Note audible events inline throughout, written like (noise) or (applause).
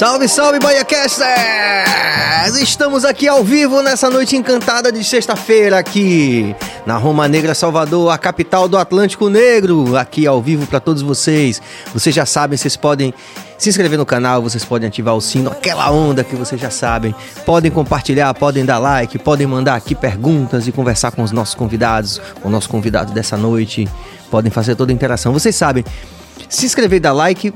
Salve, salve, BaiaCasters! Estamos aqui ao vivo nessa noite encantada de sexta-feira aqui na Roma Negra, Salvador, a capital do Atlântico Negro, aqui ao vivo para todos vocês. Vocês já sabem, vocês podem se inscrever no canal, vocês podem ativar o sino, aquela onda que vocês já sabem. Podem compartilhar, podem dar like, podem mandar aqui perguntas e conversar com os nossos convidados, com o nosso convidado dessa noite. Podem fazer toda a interação. Vocês sabem, se inscrever e dar like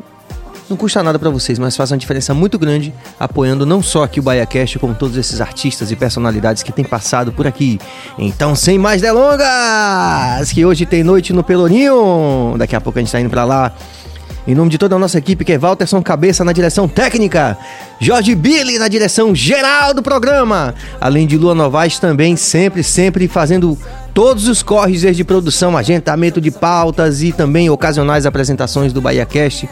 não custa nada para vocês, mas faz uma diferença muito grande apoiando não só aqui o BaiaCast, como todos esses artistas e personalidades que têm passado por aqui. Então, sem mais delongas, que hoje tem noite no Pelourinho. Daqui a pouco a gente tá indo para lá. Em nome de toda a nossa equipe, que é Walterson Cabeça na direção técnica, Jorge Billy na direção geral do programa, além de Lua Novaes também, sempre, sempre fazendo todos os corres de produção, agendamento de pautas e também ocasionais apresentações do BahiaCast.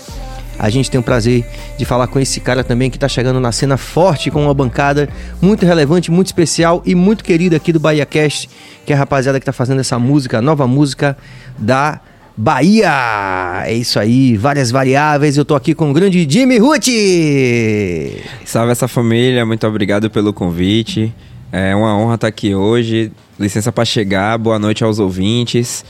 A gente tem o prazer de falar com esse cara também que está chegando na cena forte com uma bancada muito relevante, muito especial e muito querida aqui do Bahia Cast, que é a rapaziada que está fazendo essa música, nova música da Bahia. É isso aí, várias variáveis. Eu tô aqui com o grande Jimmy Ruth. Salve essa família, muito obrigado pelo convite. É uma honra estar aqui hoje. Licença para chegar. Boa noite aos ouvintes.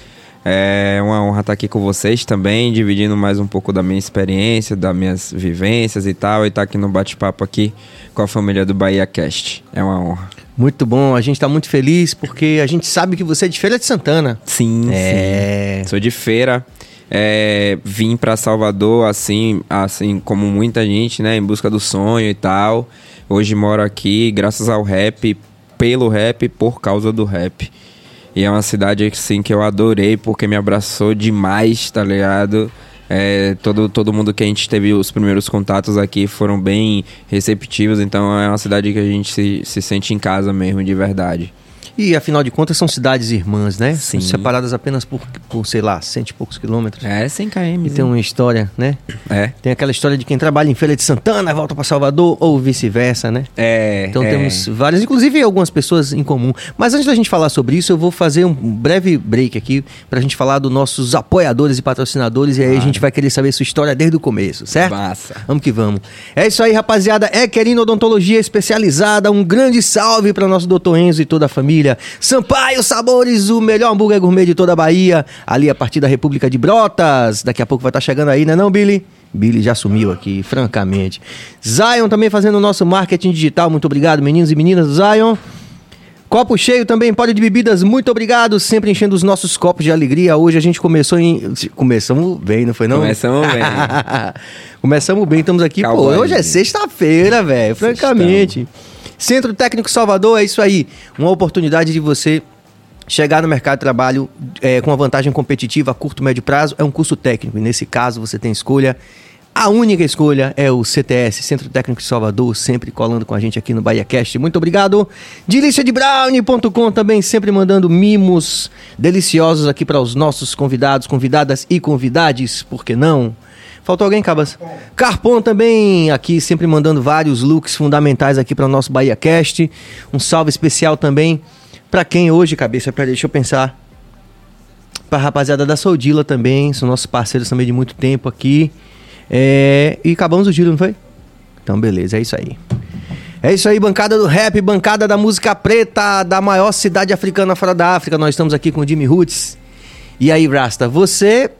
É uma honra estar aqui com vocês também, dividindo mais um pouco da minha experiência, das minhas vivências e tal, e estar aqui no bate-papo aqui com a família do Bahia Cast. É uma honra. Muito bom, a gente está muito feliz porque a gente sabe que você é de Feira de Santana. Sim, é... sim. Sou de feira. É, vim para Salvador assim, assim como muita gente, né, em busca do sonho e tal. Hoje moro aqui graças ao rap, pelo rap, por causa do rap. E é uma cidade assim que eu adorei porque me abraçou demais, tá ligado? É, todo, todo mundo que a gente teve os primeiros contatos aqui foram bem receptivos, então é uma cidade que a gente se, se sente em casa mesmo, de verdade. E afinal de contas são cidades irmãs, né? Sim. Separadas apenas por, por, sei lá, cento e poucos quilômetros. É, 100 km. E tem uma história, né? É. Tem aquela história de quem trabalha em Feira de Santana volta para Salvador ou vice-versa, né? É. Então é. temos várias, inclusive algumas pessoas em comum. Mas antes da gente falar sobre isso, eu vou fazer um breve break aqui pra gente falar dos nossos apoiadores e patrocinadores. E aí claro. a gente vai querer saber sua história desde o começo, certo? Massa. Vamos que vamos. É isso aí, rapaziada. É querendo odontologia especializada. Um grande salve para nosso doutor Enzo e toda a família. Sampaio Sampaio Sabores, o melhor hambúrguer gourmet de toda a Bahia, ali a partir da República de Brotas. Daqui a pouco vai estar chegando aí, né não, Billy? Billy já sumiu aqui, francamente. Zion também fazendo o nosso marketing digital. Muito obrigado, meninos e meninas do Zion. Copo cheio também, pode de bebidas, muito obrigado. Sempre enchendo os nossos copos de alegria. Hoje a gente começou em. Começamos bem, não foi não? Começamos bem. (laughs) Começamos bem, estamos aqui. Pô, hoje é sexta-feira, velho, francamente. Centro Técnico Salvador, é isso aí. Uma oportunidade de você chegar no mercado de trabalho é, com uma vantagem competitiva a curto, médio prazo é um curso técnico. E nesse caso você tem escolha. A única escolha é o CTS, Centro Técnico de Salvador, sempre colando com a gente aqui no BahiaCast. Muito obrigado. Deliciadebrownie.com também sempre mandando mimos deliciosos aqui para os nossos convidados, convidadas e convidades, por que não? Faltou alguém, Cabas? Carpon também aqui, sempre mandando vários looks fundamentais aqui para o nosso BahiaCast. Um salve especial também para quem hoje, cabeça, para deixa eu pensar. Para a rapaziada da Soldila também, são nossos parceiros também de muito tempo aqui. É... E acabamos o giro, não foi? Então, beleza, é isso aí. É isso aí, bancada do rap, bancada da música preta da maior cidade africana fora da África. Nós estamos aqui com o Jimmy Roots. E aí, Rasta, você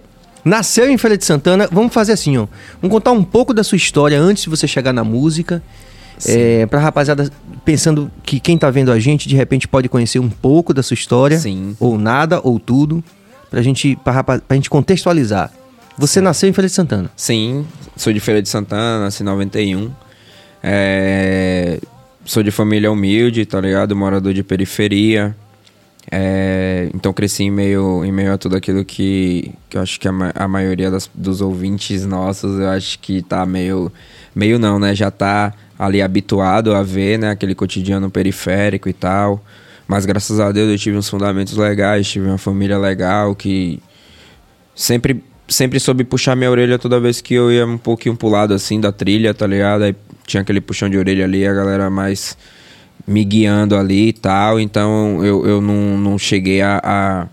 nasceu em Feira de Santana. Vamos fazer assim, ó. Vamos contar um pouco da sua história antes de você chegar na música. É, pra rapaziada pensando que quem tá vendo a gente de repente pode conhecer um pouco da sua história. Sim. Ou nada, ou tudo. Pra gente, pra, pra gente contextualizar. Você Sim. nasceu em Feira de Santana? Sim, sou de Feira de Santana, nasci em 91. É, sou de família humilde, tá ligado? Morador de periferia. É, então cresci em meio, em meio a tudo aquilo que, que eu acho que a, a maioria das, dos ouvintes nossos, eu acho que tá meio. Meio não, né? Já tá ali habituado a ver, né? Aquele cotidiano periférico e tal. Mas graças a Deus eu tive uns fundamentos legais, tive uma família legal que sempre, sempre soube puxar minha orelha toda vez que eu ia um pouquinho pro lado assim da trilha, tá ligado? Aí tinha aquele puxão de orelha ali, a galera mais me guiando ali e tal. Então eu, eu não, não cheguei a, a,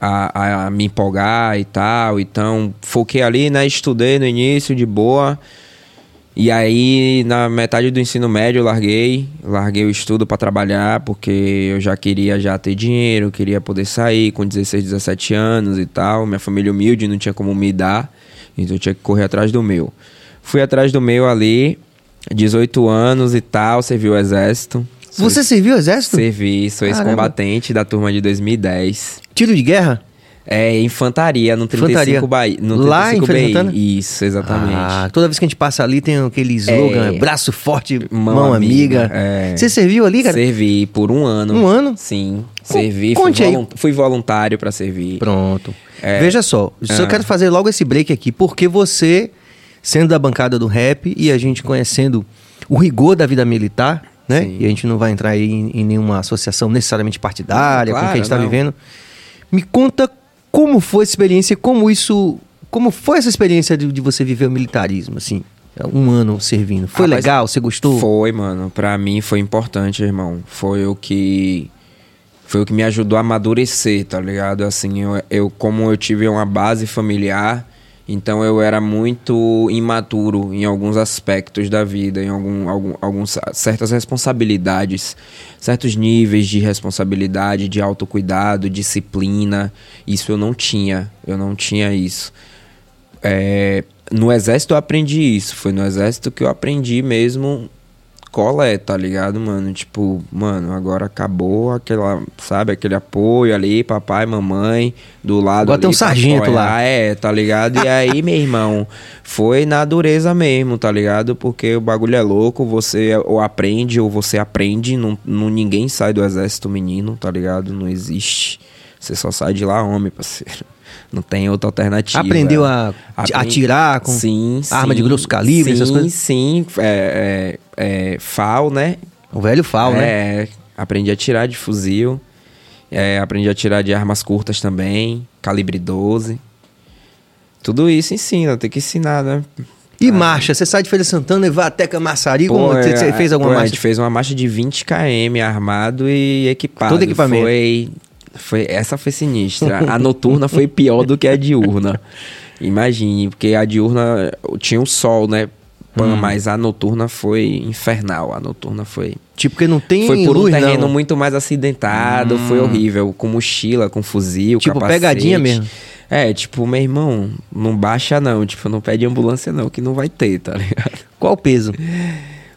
a, a me empolgar e tal. Então foquei ali, né? Estudei no início de boa. E aí, na metade do ensino médio, eu larguei. Larguei o estudo para trabalhar, porque eu já queria já ter dinheiro, queria poder sair com 16, 17 anos e tal. Minha família humilde, não tinha como me dar. Então eu tinha que correr atrás do meu. Fui atrás do meu ali, 18 anos e tal, servi o exército. Você serviu o exército? Servi, sou ex-combatente da turma de 2010. Tiro de guerra? É, infantaria, no 35 Infantaria. Bahia. No Lá 35 em Feira de BI. Santana? Isso, exatamente. Ah, toda vez que a gente passa ali tem aquele slogan, É. braço forte, mão, Mão amiga. amiga, é. Você serviu ali, cara? Servi por um ano. Um ano? Sim. Servi, fui, conte aí. volun- fui voluntário pra servir. Pronto. É. Veja só, eu só Ah. quero fazer logo esse break aqui, porque você, sendo da bancada do rap e a gente conhecendo o rigor da vida militar, né? Sim. E a gente não vai entrar aí em, em nenhuma associação necessariamente partidária com o que a gente está Claro, vivendo. Me conta como foi a experiência, como isso. Como foi essa experiência de, de você viver o militarismo, assim? Um ano servindo. Foi Rapaz, legal? Você gostou? Foi, mano. Pra mim foi importante, irmão. Foi o que. Foi o que me ajudou a amadurecer, tá ligado? Assim, eu, eu como eu tive uma base familiar, então eu era muito imaturo em alguns aspectos da vida, em algum, algum, alguns, certas responsabilidades, certos níveis de responsabilidade, de autocuidado, disciplina. Isso eu não tinha. Eu não tinha isso. É, no exército eu aprendi isso. Foi no exército que eu aprendi mesmo colé, tá ligado, mano? Tipo, mano, agora acabou aquela, sabe, aquele apoio ali, papai, mamãe, do lado Agora tem um ali sargento apoiar. lá. É, tá ligado? E aí, meu irmão, foi na dureza mesmo, tá ligado? Porque o bagulho é louco, você ou aprende ou você aprende, não, não ninguém sai do exército menino, tá ligado? Não existe. Você só sai de lá homem, parceiro. Não tem outra alternativa. Aprendeu a atirar com sim, arma de sim. grosso calibre, sim, essas coisas? Sim, é, é, é, FAL, né? O velho FAL, né? É, aprendi a tirar de fuzil. É, aprendi a tirar de armas curtas também, calibre 12. Tudo isso ensina, tem que ensinar, né? E marcha? Você sai de Feira de Santana e vai até Camaçari? Pô, Você você é, fez alguma pô, A marcha? gente fez uma marcha de 20 km armado e equipado. Todo equipamento. Foi, foi, essa foi sinistra. A noturna foi pior do que a diurna. Imagine, porque a diurna tinha o sol, né? Hum. Mas a noturna foi infernal. A noturna foi. Tipo, porque não tem Foi por um luz, terreno não. muito mais acidentado, foi horrível. Com mochila, com fuzil, Tipo, capacete. pegadinha mesmo. É, tipo, meu irmão, não baixa não. Tipo, não pede ambulância não, que não vai ter, tá ligado? Qual o peso?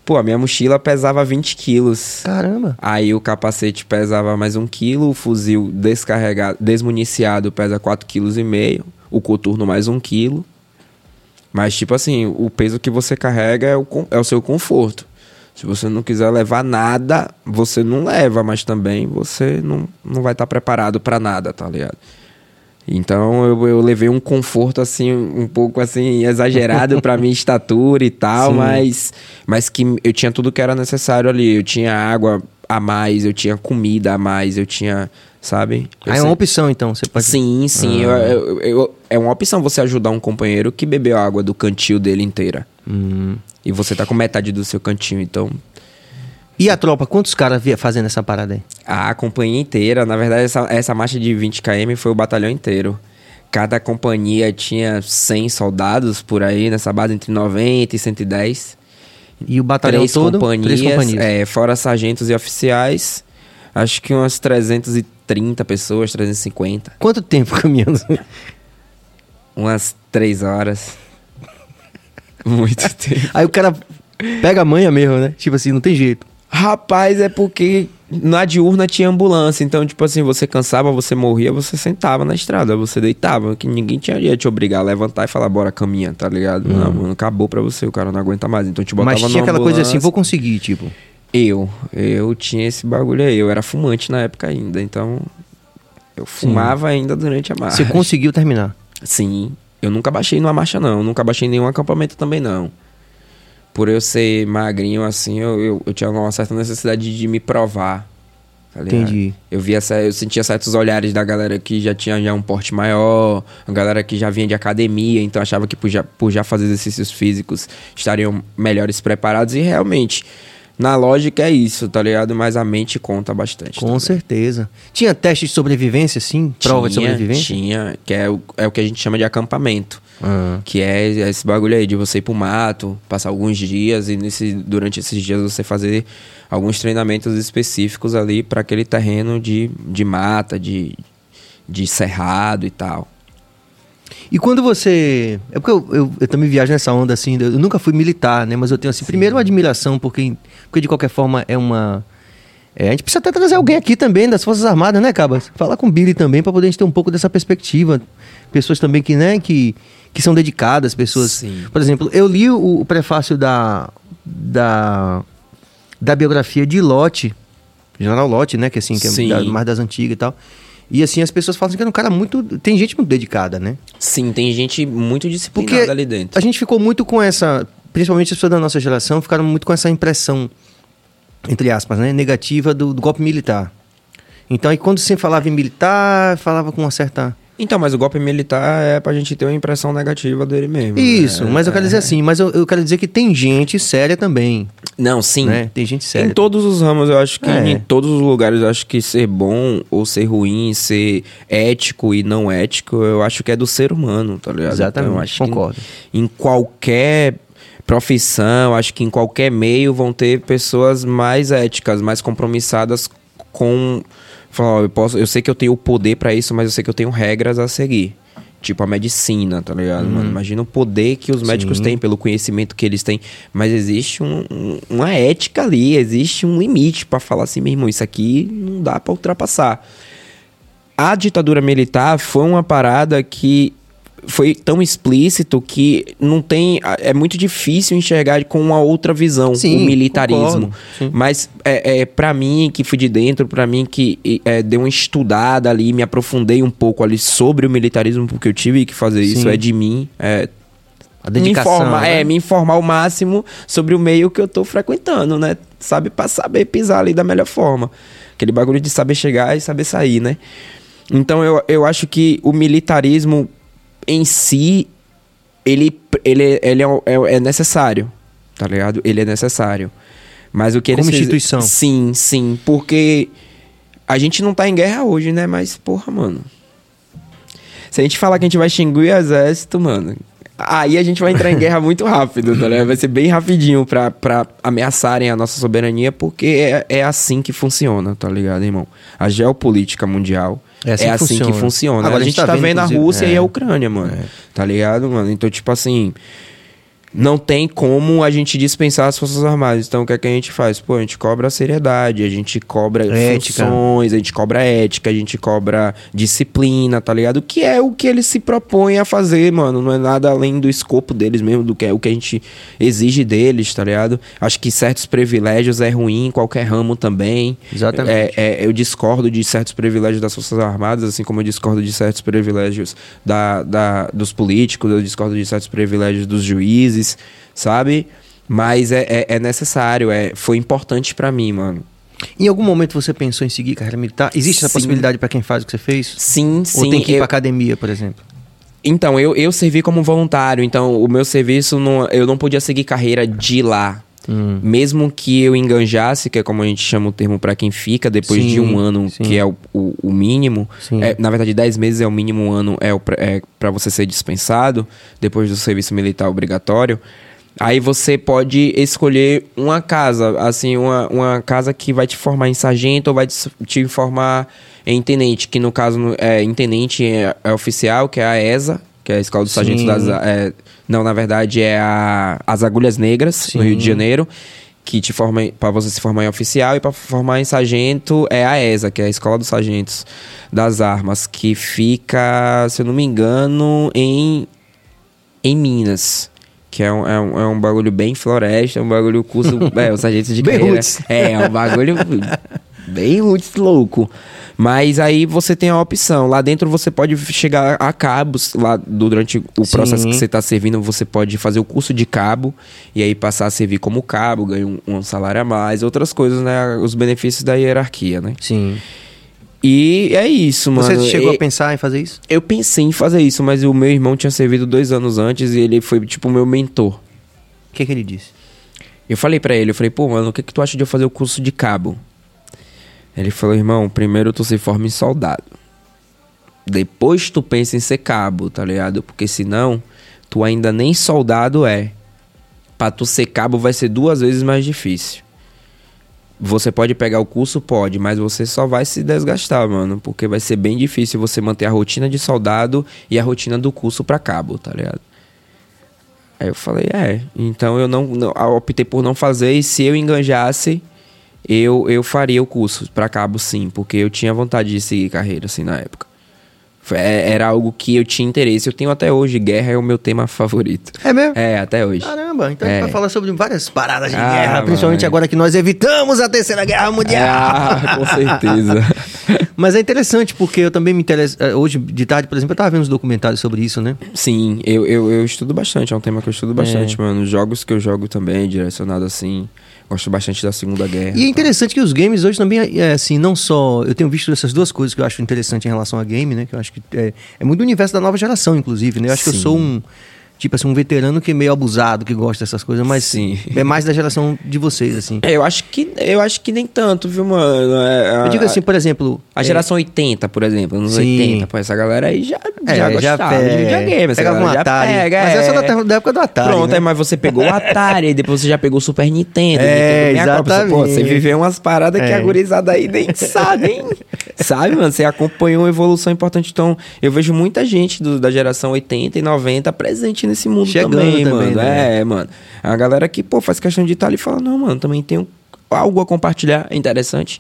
Pô, a minha mochila pesava 20 quilos. Caramba. Aí o capacete pesava mais um quilo, o fuzil descarregado, desmuniciado pesa 4,5 kg, o coturno mais um quilo. Mas, tipo assim, o peso que você carrega é o, é o seu conforto. Se você não quiser levar nada, você não leva, mas também você não, não vai estar preparado pra nada, tá ligado? Então eu, eu levei um conforto assim, um pouco assim, exagerado pra minha (laughs) estatura e tal, Sim. mas, mas que eu tinha tudo que era necessário ali. Eu tinha água a mais, eu tinha comida a mais, eu tinha, sabe? Eu Ah, é uma opção, então. Você pode... Sim, sim. eu- eu- eu- é uma opção você ajudar um companheiro que bebeu água do cantil dele inteira. Hum. E você tá com metade do seu cantinho, então. E a tropa? Quantos caras via fazendo essa parada aí? A companhia inteira, na verdade, essa, essa marcha de 20 km foi o batalhão inteiro. Cada companhia tinha 100 soldados por aí, nessa base entre 90 e 110. E o batalhão três todo? companhias, Três companhias. É, fora sargentos e oficiais. Acho que umas 330 pessoas, 350. Quanto tempo (laughs) caminhando? Umas 3 horas. (laughs) Muito tempo. Aí o cara pega a manha mesmo, né? Tipo assim, não tem jeito. Rapaz, é porque na diurna tinha ambulância. Então, tipo assim, você cansava, você morria, você sentava na estrada, você deitava. Que ninguém tinha ia te obrigar a levantar e falar, bora, caminha, tá ligado? Não, mano, acabou pra você, o cara não aguenta mais. Então te botava Mas tinha aquela coisa assim, vou conseguir, tipo. Eu, eu tinha esse bagulho aí. Eu era fumante na época ainda, então eu fumava ainda durante a marcha. Você conseguiu terminar. Sim. Eu nunca baixei numa marcha, não. Nunca baixei em nenhum acampamento também, não. Por eu ser magrinho assim, eu, eu, eu tinha uma certa necessidade de me provar. tá? Entendi. Eu via, eu sentia certos olhares da galera que já tinha já um porte maior, a galera que já vinha de academia, então achava que por já, por já fazer exercícios físicos estariam melhores preparados. E realmente, na lógica é isso, tá ligado? Mas a mente conta bastante. Com também. certeza. Tinha teste de sobrevivência, sim? Prova de Tinha, sobrevivência? Tinha, que é o, é o que a gente chama de acampamento. Ah. Que é esse bagulho aí de você ir pro mato, passar alguns dias e nesse, durante esses dias você fazer alguns treinamentos específicos ali para aquele terreno de, de mata, de, de cerrado e tal. E quando você. É porque eu, eu, eu também viajo nessa onda assim. Eu nunca fui militar, né? Mas eu tenho assim, primeiro uma admiração, porque, porque de qualquer forma é uma. É, a gente precisa até trazer alguém aqui também das Forças Armadas, né, Cabas? Falar com o Billy também para poder a gente ter um pouco dessa perspectiva. Pessoas também que, né, que, que são dedicadas, pessoas. Sim. Por exemplo, eu li o, o prefácio da, da, da biografia de Lote, General Lote, né? Que assim, que é Sim. da- mais das antigas e tal. E assim, as pessoas falam assim que é um cara muito. Tem gente muito dedicada, né? Sim, tem gente muito disciplinada Porque ali dentro. a gente ficou muito com essa. Principalmente as pessoas da nossa geração ficaram muito com essa impressão, entre aspas, né? Negativa do, do golpe militar. Então aí quando você falava em militar, falava com uma certa. Então, mas o golpe militar é pra gente ter uma impressão negativa dele mesmo. Isso, né? mas eu quero dizer assim, mas eu, eu quero dizer que tem gente séria também. Não, sim. Né? Tem gente séria. Em todos os ramos, eu acho que É. em todos os lugares, eu acho que ser bom ou ser ruim, ser ético e não ético, eu acho que é do ser humano, tá ligado? Exatamente, Então, eu acho concordo. Que em, em qualquer profissão, acho que em qualquer meio vão ter pessoas mais éticas, mais compromissadas com falar, ó, eu posso, eu sei que eu tenho o poder pra isso, mas eu sei que eu tenho regras a seguir. Tipo a medicina, tá ligado, mano? Imagina o poder que os médicos Sim. têm, pelo conhecimento que eles têm. Mas existe um- um- uma ética ali, existe um limite pra falar assim, meu irmão, isso aqui não dá pra ultrapassar. A ditadura militar foi uma parada que foi tão explícito que não tem. É muito difícil enxergar com uma outra visão Sim, o militarismo. Mas é, é para mim que fui de dentro, pra mim que é, dei uma estudada ali, me aprofundei um pouco ali sobre o militarismo, porque eu tive que fazer isso, Sim. é de mim. É, A dedicação. me informar, né? é, me informar o máximo sobre o meio que eu tô frequentando, né? Sabe, pra saber pisar ali da melhor forma. Aquele bagulho de saber chegar e saber sair, né? Então eu, eu acho que o militarismo em si, ele, ele, ele é, é, é necessário, tá ligado? Ele é necessário. Mas o que eles Como instituição. Sim, sim. Porque a gente não tá em guerra hoje, né? Mas, porra, mano. Se a gente falar que a gente vai extinguir o exército, mano, aí a gente vai entrar em guerra muito rápido, tá ligado? Vai ser bem rapidinho pra, pra ameaçarem a nossa soberania, porque é, é assim que funciona, tá ligado, irmão? A geopolítica mundial É é assim assim, que que funciona. funciona. Agora a gente tá vendo, a inclusive, Rússia é. e a Ucrânia, mano. Tá ligado, mano? Então, tipo assim. Não tem como a gente dispensar as Forças Armadas. Então, o que é que a gente faz? Pô, a gente cobra seriedade, a gente cobra Ética. funções, a gente cobra ética, a gente cobra disciplina, tá ligado? Que é o que eles se propõem a fazer, mano. Não é nada além do escopo deles mesmo, do que é o que a gente exige deles, tá ligado? Acho que certos privilégios é ruim em qualquer ramo também. Exatamente. É, é, eu discordo de certos privilégios das Forças Armadas, assim como eu discordo de certos privilégios da, da, dos políticos, eu discordo de certos privilégios dos juízes, sabe? Mas é, é, é necessário, é, foi importante pra mim, mano. Em algum momento você pensou em seguir carreira militar? Existe essa Sim. possibilidade pra quem faz o que você fez? Sim, sim. Ou tem que ir eu- pra academia, por exemplo? Então, eu, eu servi como voluntário, então o meu serviço, não, eu não podia seguir carreira de lá. Hum. Mesmo que eu enganjasse, que é como a gente chama o termo pra quem fica, depois Sim, de um ano, sim. que é o, o, o mínimo. É, na verdade, 10 meses é o mínimo, um ano é, é para você ser dispensado, depois do serviço militar obrigatório. Aí você pode escolher uma casa, assim, uma, uma casa que vai te formar em sargento ou vai te, te formar em tenente, que no caso é em tenente é, é oficial, que é a ESA, que é a Escola dos Sargentos das... é, não, na verdade é a, as Agulhas Negras, Sim. no Rio de Janeiro, que te forma para você se formar em oficial e para formar em sargento é a ESA, que é a Escola dos Sargentos das Armas, que fica, se eu não me engano, em em Minas. Que é um, é, um, é um bagulho bem floresta, é um bagulho curso. (laughs) é, o sargento de carreira. É, é um bagulho bem roots louco. Mas aí você tem a opção. Lá dentro você pode chegar a cabos. Lá durante o Sim. processo que você está servindo, você pode fazer o curso de cabo e aí passar a servir como cabo, ganhar um, um salário a mais, outras coisas, né? Os benefícios da hierarquia, né? Sim. E é isso, mano. Você chegou E- a pensar em fazer isso? eu pensei em fazer isso, mas o meu irmão tinha servido dois anos antes e ele foi, tipo, meu mentor. O que, que ele disse? Eu falei pra ele, eu falei, pô, mano, o que, que tu acha de eu fazer o curso de cabo? Ele falou, irmão, primeiro tu se forma em soldado. Depois tu pensa em ser cabo, tá ligado? Porque senão tu ainda nem soldado é. Pra tu ser cabo vai ser duas vezes mais difícil. Você pode pegar o curso? Pode, mas você só vai se desgastar, mano. Porque vai ser bem difícil você manter a rotina de soldado e a rotina do curso pra cabo, tá ligado? Aí eu falei, é. Então eu não, não eu optei por não fazer e se eu enganjasse, eu, eu faria o curso pra cabo sim, porque eu tinha vontade de seguir carreira assim na época. É, era algo que eu tinha interesse. Eu tenho até hoje. Guerra é o meu tema favorito. É mesmo? É, até hoje. Caramba, então é. a gente vai falar sobre várias paradas de Ah, guerra, principalmente agora que nós evitamos a Terceira Guerra Mundial. Ah, com (laughs) certeza. (laughs) Mas é interessante porque eu também me interesso. eh, Hoje de tarde, por exemplo, eu tava vendo uns documentários sobre isso, né? Sim, eu, eu, eu estudo bastante. É um tema que eu estudo bastante, mano. Os jogos que eu jogo também, direcionado assim. Gosto bastante da Segunda Guerra. E é tá? interessante que os games hoje também, é, assim, não só. Eu tenho visto essas duas coisas que eu acho interessante em relação a game, né? Que eu acho que é, é muito do universo da nova geração, inclusive, né? Eu acho que eu Sim. sou um. Tipo assim, um veterano que é meio abusado, que gosta dessas coisas, mas Sim. é mais da geração de vocês, assim. É, Eu acho que eu acho que nem tanto, viu, mano? É, a, Eu digo assim, por exemplo. A é, geração 80, por exemplo, nos Sim. 80, pô, essa galera aí já, É, já já gostava de pega- videogame. Essa galera um já Atari. pega, Mas é. essa é da, da época do Atari. Pronto, né? mas você pegou o Atari, depois você já pegou o Super Nintendo. É, Nintendo 64. Pô, exatamente. você viveu umas paradas que É. a gurizada aí nem sabe, hein? sabe, mano? Você acompanhou uma evolução importante. Então, eu vejo muita gente do- da geração 80 e 90 presente nesse mundo Chegando também, também, mano. né? É, mano. A galera que, pô, faz questão de estar ali e fala, não, mano, também tenho algo a compartilhar, é interessante.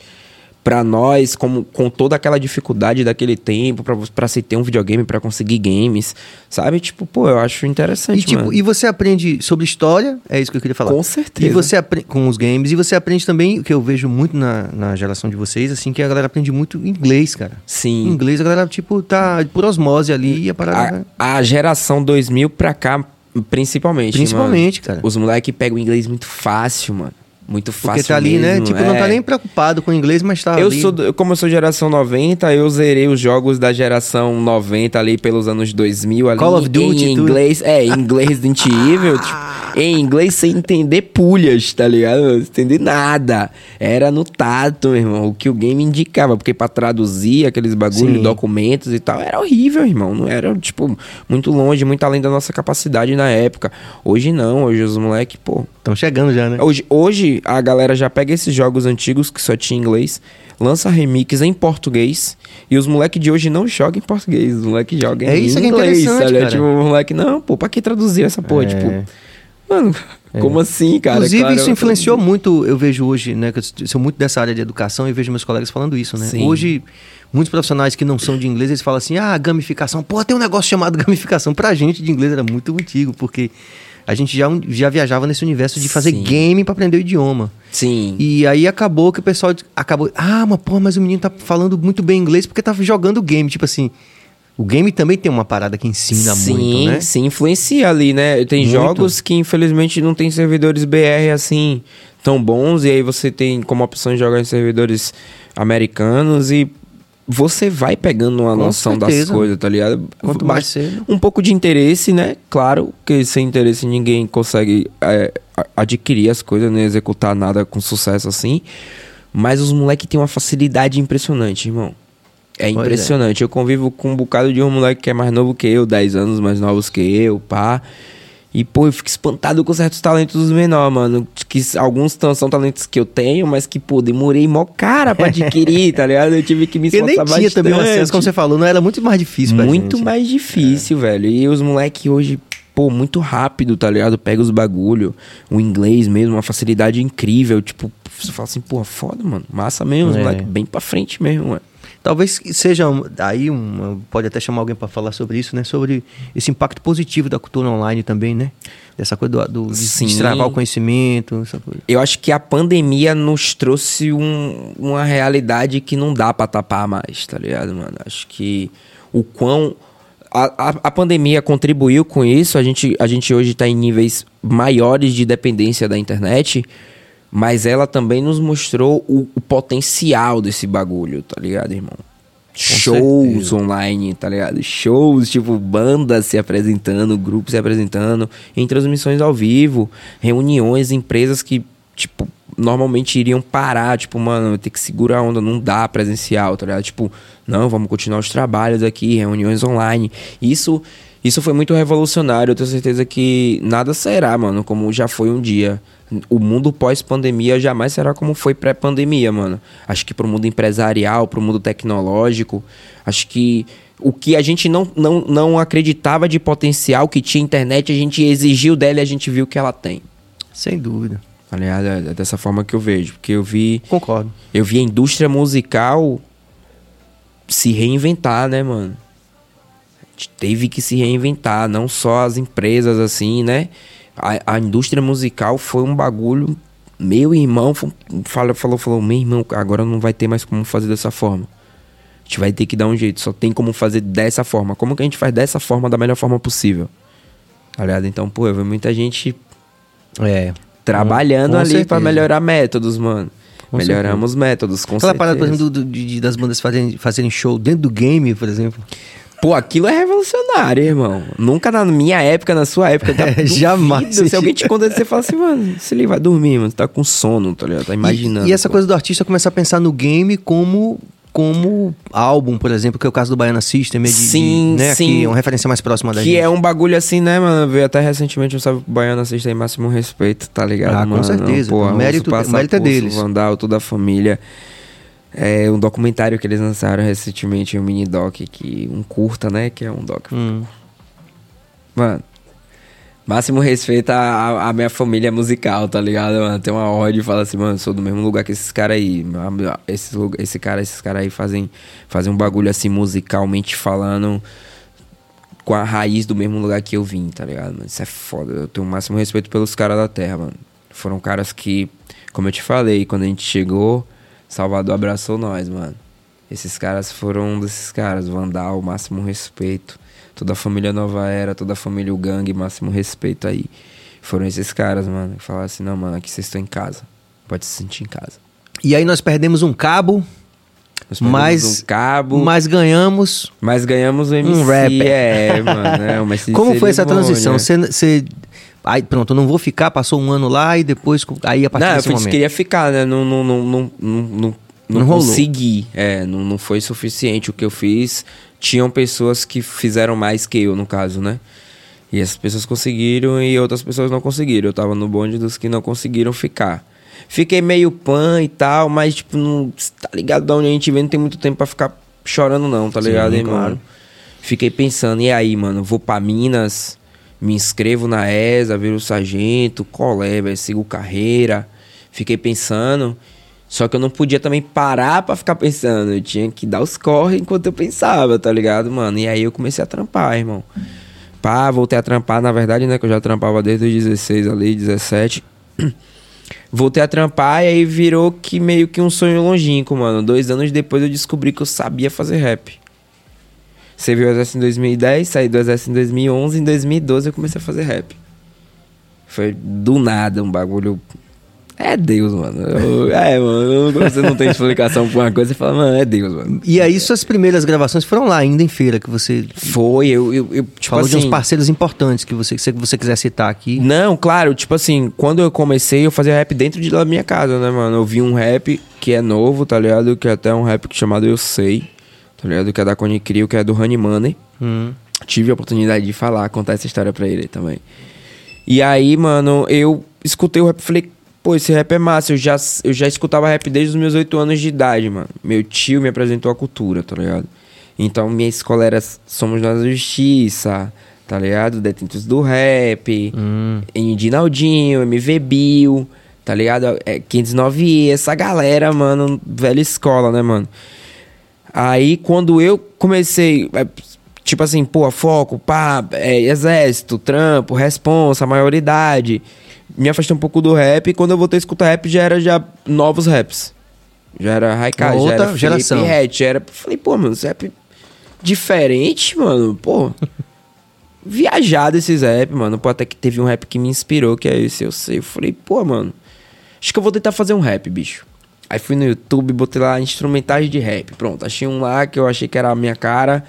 Pra nós, como, com toda aquela dificuldade daquele tempo, pra se ter um videogame, pra conseguir games, sabe? Tipo, pô, eu acho interessante, E, tipo, e você aprende sobre história, é isso que eu queria falar. Com certeza. E você aprende com os games, e você aprende também, o que eu vejo muito na, na geração de vocês, assim, que a galera aprende muito inglês, cara. Sim. Inglês, a galera, tipo, tá por osmose ali e a parada. A, a geração 2000 pra cá, principalmente. Principalmente, mano. cara. Os moleques pegam o inglês muito fácil, mano. Muito fácil. Porque tá ali, né? Tipo, não tá é. nem preocupado com inglês, mas tá Eu ali. sou, como eu sou geração 90, eu zerei os jogos da geração 90 ali pelos anos 2000 ali Call of Duty, em tudo. inglês, é, em inglês Resident Evil, tipo, (laughs) em inglês sem entender pulhas, tá ligado? Sem entender nada. Era no tato, meu irmão, o que o game indicava, porque pra traduzir aqueles bagulho, Sim. documentos e tal, era horrível, irmão, não era, tipo, muito longe, muito além da nossa capacidade na época. Hoje não, hoje os moleques, pô, Estão chegando já, né? Hoje, hoje a galera já pega esses jogos antigos que só tinha inglês, lança remix em português e os moleques de hoje não jogam em português, os moleques jogam É em isso que é inglês, interessante, sabe? cara. Tipo, o moleque, não, pô, pra que traduzir essa porra? É. Tipo, mano, como assim, cara? Inclusive, Claro, isso eu- influenciou muito, eu vejo hoje, né? Que eu sou muito dessa área de educação e vejo meus colegas falando isso, né? Sim. Hoje, muitos profissionais que não são de inglês, eles falam assim, ah, gamificação. Pô, tem um negócio chamado (laughs) gamificação. Pra gente de inglês era muito antigo, porque a gente já, já viajava nesse universo de fazer Sim. game pra aprender o idioma. Sim. E aí acabou que o pessoal acabou, ah, mas pô, mas o menino tá falando muito bem inglês porque tá jogando game. Tipo assim, o game também tem uma parada que ensina sim, muito, né? sim, influencia ali, né? Tem Muito. jogos que infelizmente não tem servidores BR assim tão bons e aí você tem como opção de jogar em servidores americanos e você vai pegando uma Com noção das certeza. coisas, tá ligado? Quanto mais cedo. Um pouco de interesse, né? Claro que sem interesse ninguém consegue é, adquirir as coisas, nem executar nada com sucesso assim. Mas os moleques têm uma facilidade impressionante, irmão. É é. impressionante. Eu convivo com um bocado de um moleque que é mais novo que eu, 10 anos mais novos que eu, pá. E, pô, eu fico espantado com certos talentos dos menores, mano. Que alguns tão- são talentos que eu tenho, mas que, pô, demorei mó cara pra adquirir, (laughs) tá ligado? Eu tive que me Porque nem esforçar tinha também bastante. como você falou, não era muito mais difícil pra Muito gente. mais difícil, velho. E os moleques hoje, pô, muito rápido, tá ligado? Pega os bagulho. O inglês mesmo, uma facilidade incrível. Tipo, você fala assim, pô, foda, mano. Massa mesmo, os É. moleques bem pra frente mesmo, mano. Talvez seja aí um, pode até chamar alguém para falar sobre isso, né? Sobre esse impacto positivo da cultura online também, né? Dessa coisa do, do Sim. destravar o conhecimento, essa coisa. Eu acho que a pandemia nos trouxe um- uma realidade que não dá pra tapar mais, tá ligado, mano? Acho que o quão. A, a, a pandemia contribuiu com isso, a gente, a gente hoje tá em níveis maiores de dependência da internet, mas ela também nos mostrou o, o potencial desse bagulho, tá ligado, irmão? Shows certeza. online, tá ligado? Shows, tipo, bandas se apresentando, grupos se apresentando, em transmissões ao vivo, reuniões, empresas que, tipo, normalmente iriam parar, tipo, mano, tem que segurar a onda, não dá presencial, tá ligado? Tipo, não, vamos continuar os trabalhos aqui, reuniões online. Isso Isso foi muito revolucionário. Eu tenho certeza que nada será, mano, como já foi um dia. O mundo pós-pandemia jamais será como foi pré-pandemia, mano. Acho que pro mundo empresarial, pro mundo tecnológico, acho que o que a gente não, não, não acreditava de potencial que tinha internet, a gente exigiu dela e a gente viu que ela tem. Sem dúvida. Tá ligado? É dessa forma que eu vejo. Porque eu vi. Concordo. Eu vi a indústria musical se reinventar, né, mano? A gente teve que se reinventar, não só as empresas, assim, né? A, a indústria musical foi um bagulho. Meu irmão falou, falou, falou, meu irmão, agora não vai ter mais como fazer dessa forma. A gente vai ter que dar um jeito, só tem como fazer dessa forma. Como que a gente faz dessa forma, da melhor forma possível? Tá ligado? Então, pô, eu vi muita gente É. trabalhando com ali certeza. pra melhorar métodos, mano. Com Melhoramos métodos, com Aquela parada, por certeza. exemplo, do- de- de- das bandas fazerem, fazerem show dentro do game, por exemplo. Pô, aquilo é revolucionário, irmão. Nunca na minha época, na sua época, tá (laughs) É, jamais. Se alguém te conta, você fala assim, mano, se ele vai dormir, mano, você tá com sono, tá ligado? Tá imaginando. E, e essa pô. coisa do artista começar a pensar no game como como álbum, por exemplo, que é o caso do Baiana System, é de, Sim, de, né, sim. que é uma referência mais próxima da Que gente. é um bagulho assim, né, mano? Veio até recentemente um salve pro Baiano assista aí, máximo respeito, tá ligado? Ah, com mano? certeza. Pô, O mérito- Russo o mérito é deles. Vandal, toda a família. É um documentário que eles lançaram recentemente, um mini doc, que, um curta, né? Que é um doc. Hum. Mano, máximo respeito à, à minha família musical, tá ligado, mano? Tem uma ordem e fala assim, mano, eu sou do mesmo lugar que esses caras aí. Esse, esse cara, esses caras aí fazem, fazem um bagulho assim, musicalmente falando, com a raiz do mesmo lugar que eu vim, tá ligado, mano? Isso é foda. Eu tenho o máximo respeito pelos caras da terra, mano. Foram caras que, como eu te falei, quando a gente chegou, Salvador abraçou nós, mano. Esses caras foram um desses caras, Vandal, máximo respeito. Toda a família Nova Era, toda a família O Gangue, máximo respeito aí. Foram esses caras, mano, que falaram assim, não, mano, aqui vocês estão em casa. Pode se sentir em casa. E aí nós perdemos um cabo, Nós mas, um cabo, mas... mas ganhamos. ganhamos um MC. rapper. É, mano, é Como foi essa transição? Você, você, aí pronto, eu não vou ficar, passou um ano lá e depois aí a partir Não, eu desse fui- momento. queria ficar, né? Não, não, não, não, não, não, não consegui. É, não, não foi suficiente o que eu fiz. Tinham pessoas que fizeram mais que eu, no caso, né? E essas pessoas conseguiram e outras pessoas não conseguiram. Eu tava no bonde dos que não conseguiram ficar. Fiquei meio pan e tal, mas, tipo, não, tá ligado? Da onde a gente vem, não tem muito tempo pra ficar chorando, não, tá Sim, ligado, irmão? claro. Fiquei pensando, e aí, mano? Vou pra Minas, me inscrevo na ESA, viro sargento, colé, velho, sigo carreira. Fiquei pensando. Só que eu não podia também parar pra ficar pensando. Eu tinha que dar os corre enquanto eu pensava, tá ligado, mano? E aí eu comecei a trampar, irmão. Pá, voltei a trampar, na verdade, né? Que eu já trampava desde os 16 ali, 17. (clears throat) Voltei a trampar e aí virou que meio que um sonho longínquo, mano. Dois anos depois eu descobri que eu sabia fazer rap. Servi o exército em 2010, saí do exército em 2011, em 2012 eu comecei a fazer rap. Foi do nada um bagulho. É Deus, mano. Eu- (laughs) é, mano. Quando você não tem explicação pra uma coisa, você fala, mano, é Deus, mano. E aí suas primeiras gravações foram lá, ainda em feira, que você Foi, eu, eu, eu tipo falou de uns assim, parceiros importantes que você, que você quiser citar aqui. Não, claro, tipo assim, quando eu comecei, eu fazia rap dentro de da minha casa, né, mano? Eu vi um rap que é novo, tá ligado? Que é até um rap chamado Eu Sei, tá ligado? Que é da Cone Crio, que é do Honey Money. Hum. Tive a oportunidade de falar, contar essa história pra ele também. E aí, mano, eu escutei o rap e falei, pô, esse rap é massa. Eu já, eu já escutava rap desde os meus oito anos de idade, mano. Meu tio me apresentou a cultura, tá ligado? Então, minha escola era Somos Nós da Justiça, tá ligado? Detentos do Rap, Hum. Dinaldinho, MV Bill, tá ligado? É, 509E, essa galera, mano, velha escola, né, mano? Aí, quando eu comecei, é, tipo assim, pô, foco, pá, é, exército, trampo, responsa, maioridade, me afastei um pouco do rap e quando eu voltei a escutar rap já era já novos raps. Já era Raikais, já era Felipe geração. Ret, já era... Falei, pô, mano, esse rap diferente, mano, pô... (laughs) Viajado esses rap, mano. Pô, até que teve um rap que me inspirou, que é esse, eu sei. Eu falei, pô, mano, acho que eu vou tentar fazer um rap, bicho. Aí fui no YouTube, botei lá instrumentais de rap. Pronto, achei um lá que eu achei que era a minha cara.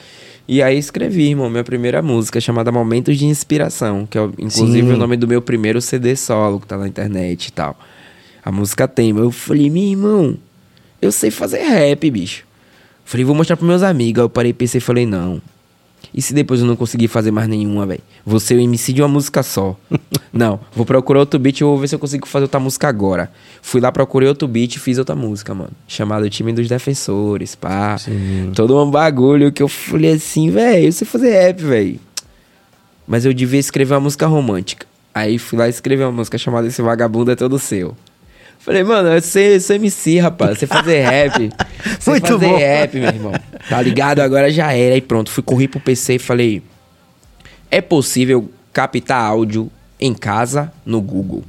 E aí escrevi, irmão, minha primeira música, chamada Momentos de Inspiração, que é inclusive Sim. o nome do meu primeiro CD solo, que tá na internet e tal. A música tem. Eu falei, meu irmão, eu sei fazer rap, bicho. Falei, vou mostrar pros meus amigos. Aí eu parei, pensei e falei, não. E se depois eu não conseguir fazer mais nenhuma, velho? Você o MC de uma música só. (laughs) não, vou procurar outro beat e vou ver se eu consigo fazer outra música agora. Fui lá, procurei outro beat e fiz outra música, mano. Chamado Time dos Defensores, pá. Sim. Todo um bagulho que eu falei assim, velho, eu sei fazer rap, velho. Mas eu devia escrever uma música romântica. Aí fui lá escrever uma música chamada Esse Vagabundo é Todo Seu. Falei, mano, eu sei, sou MC, rapaz. Você fazer rap. (laughs) Você Muito fazer bom. rap, meu irmão. Tá ligado? Agora já era. Aí pronto, fui correr pro PC e falei: é possível captar áudio em casa no Google.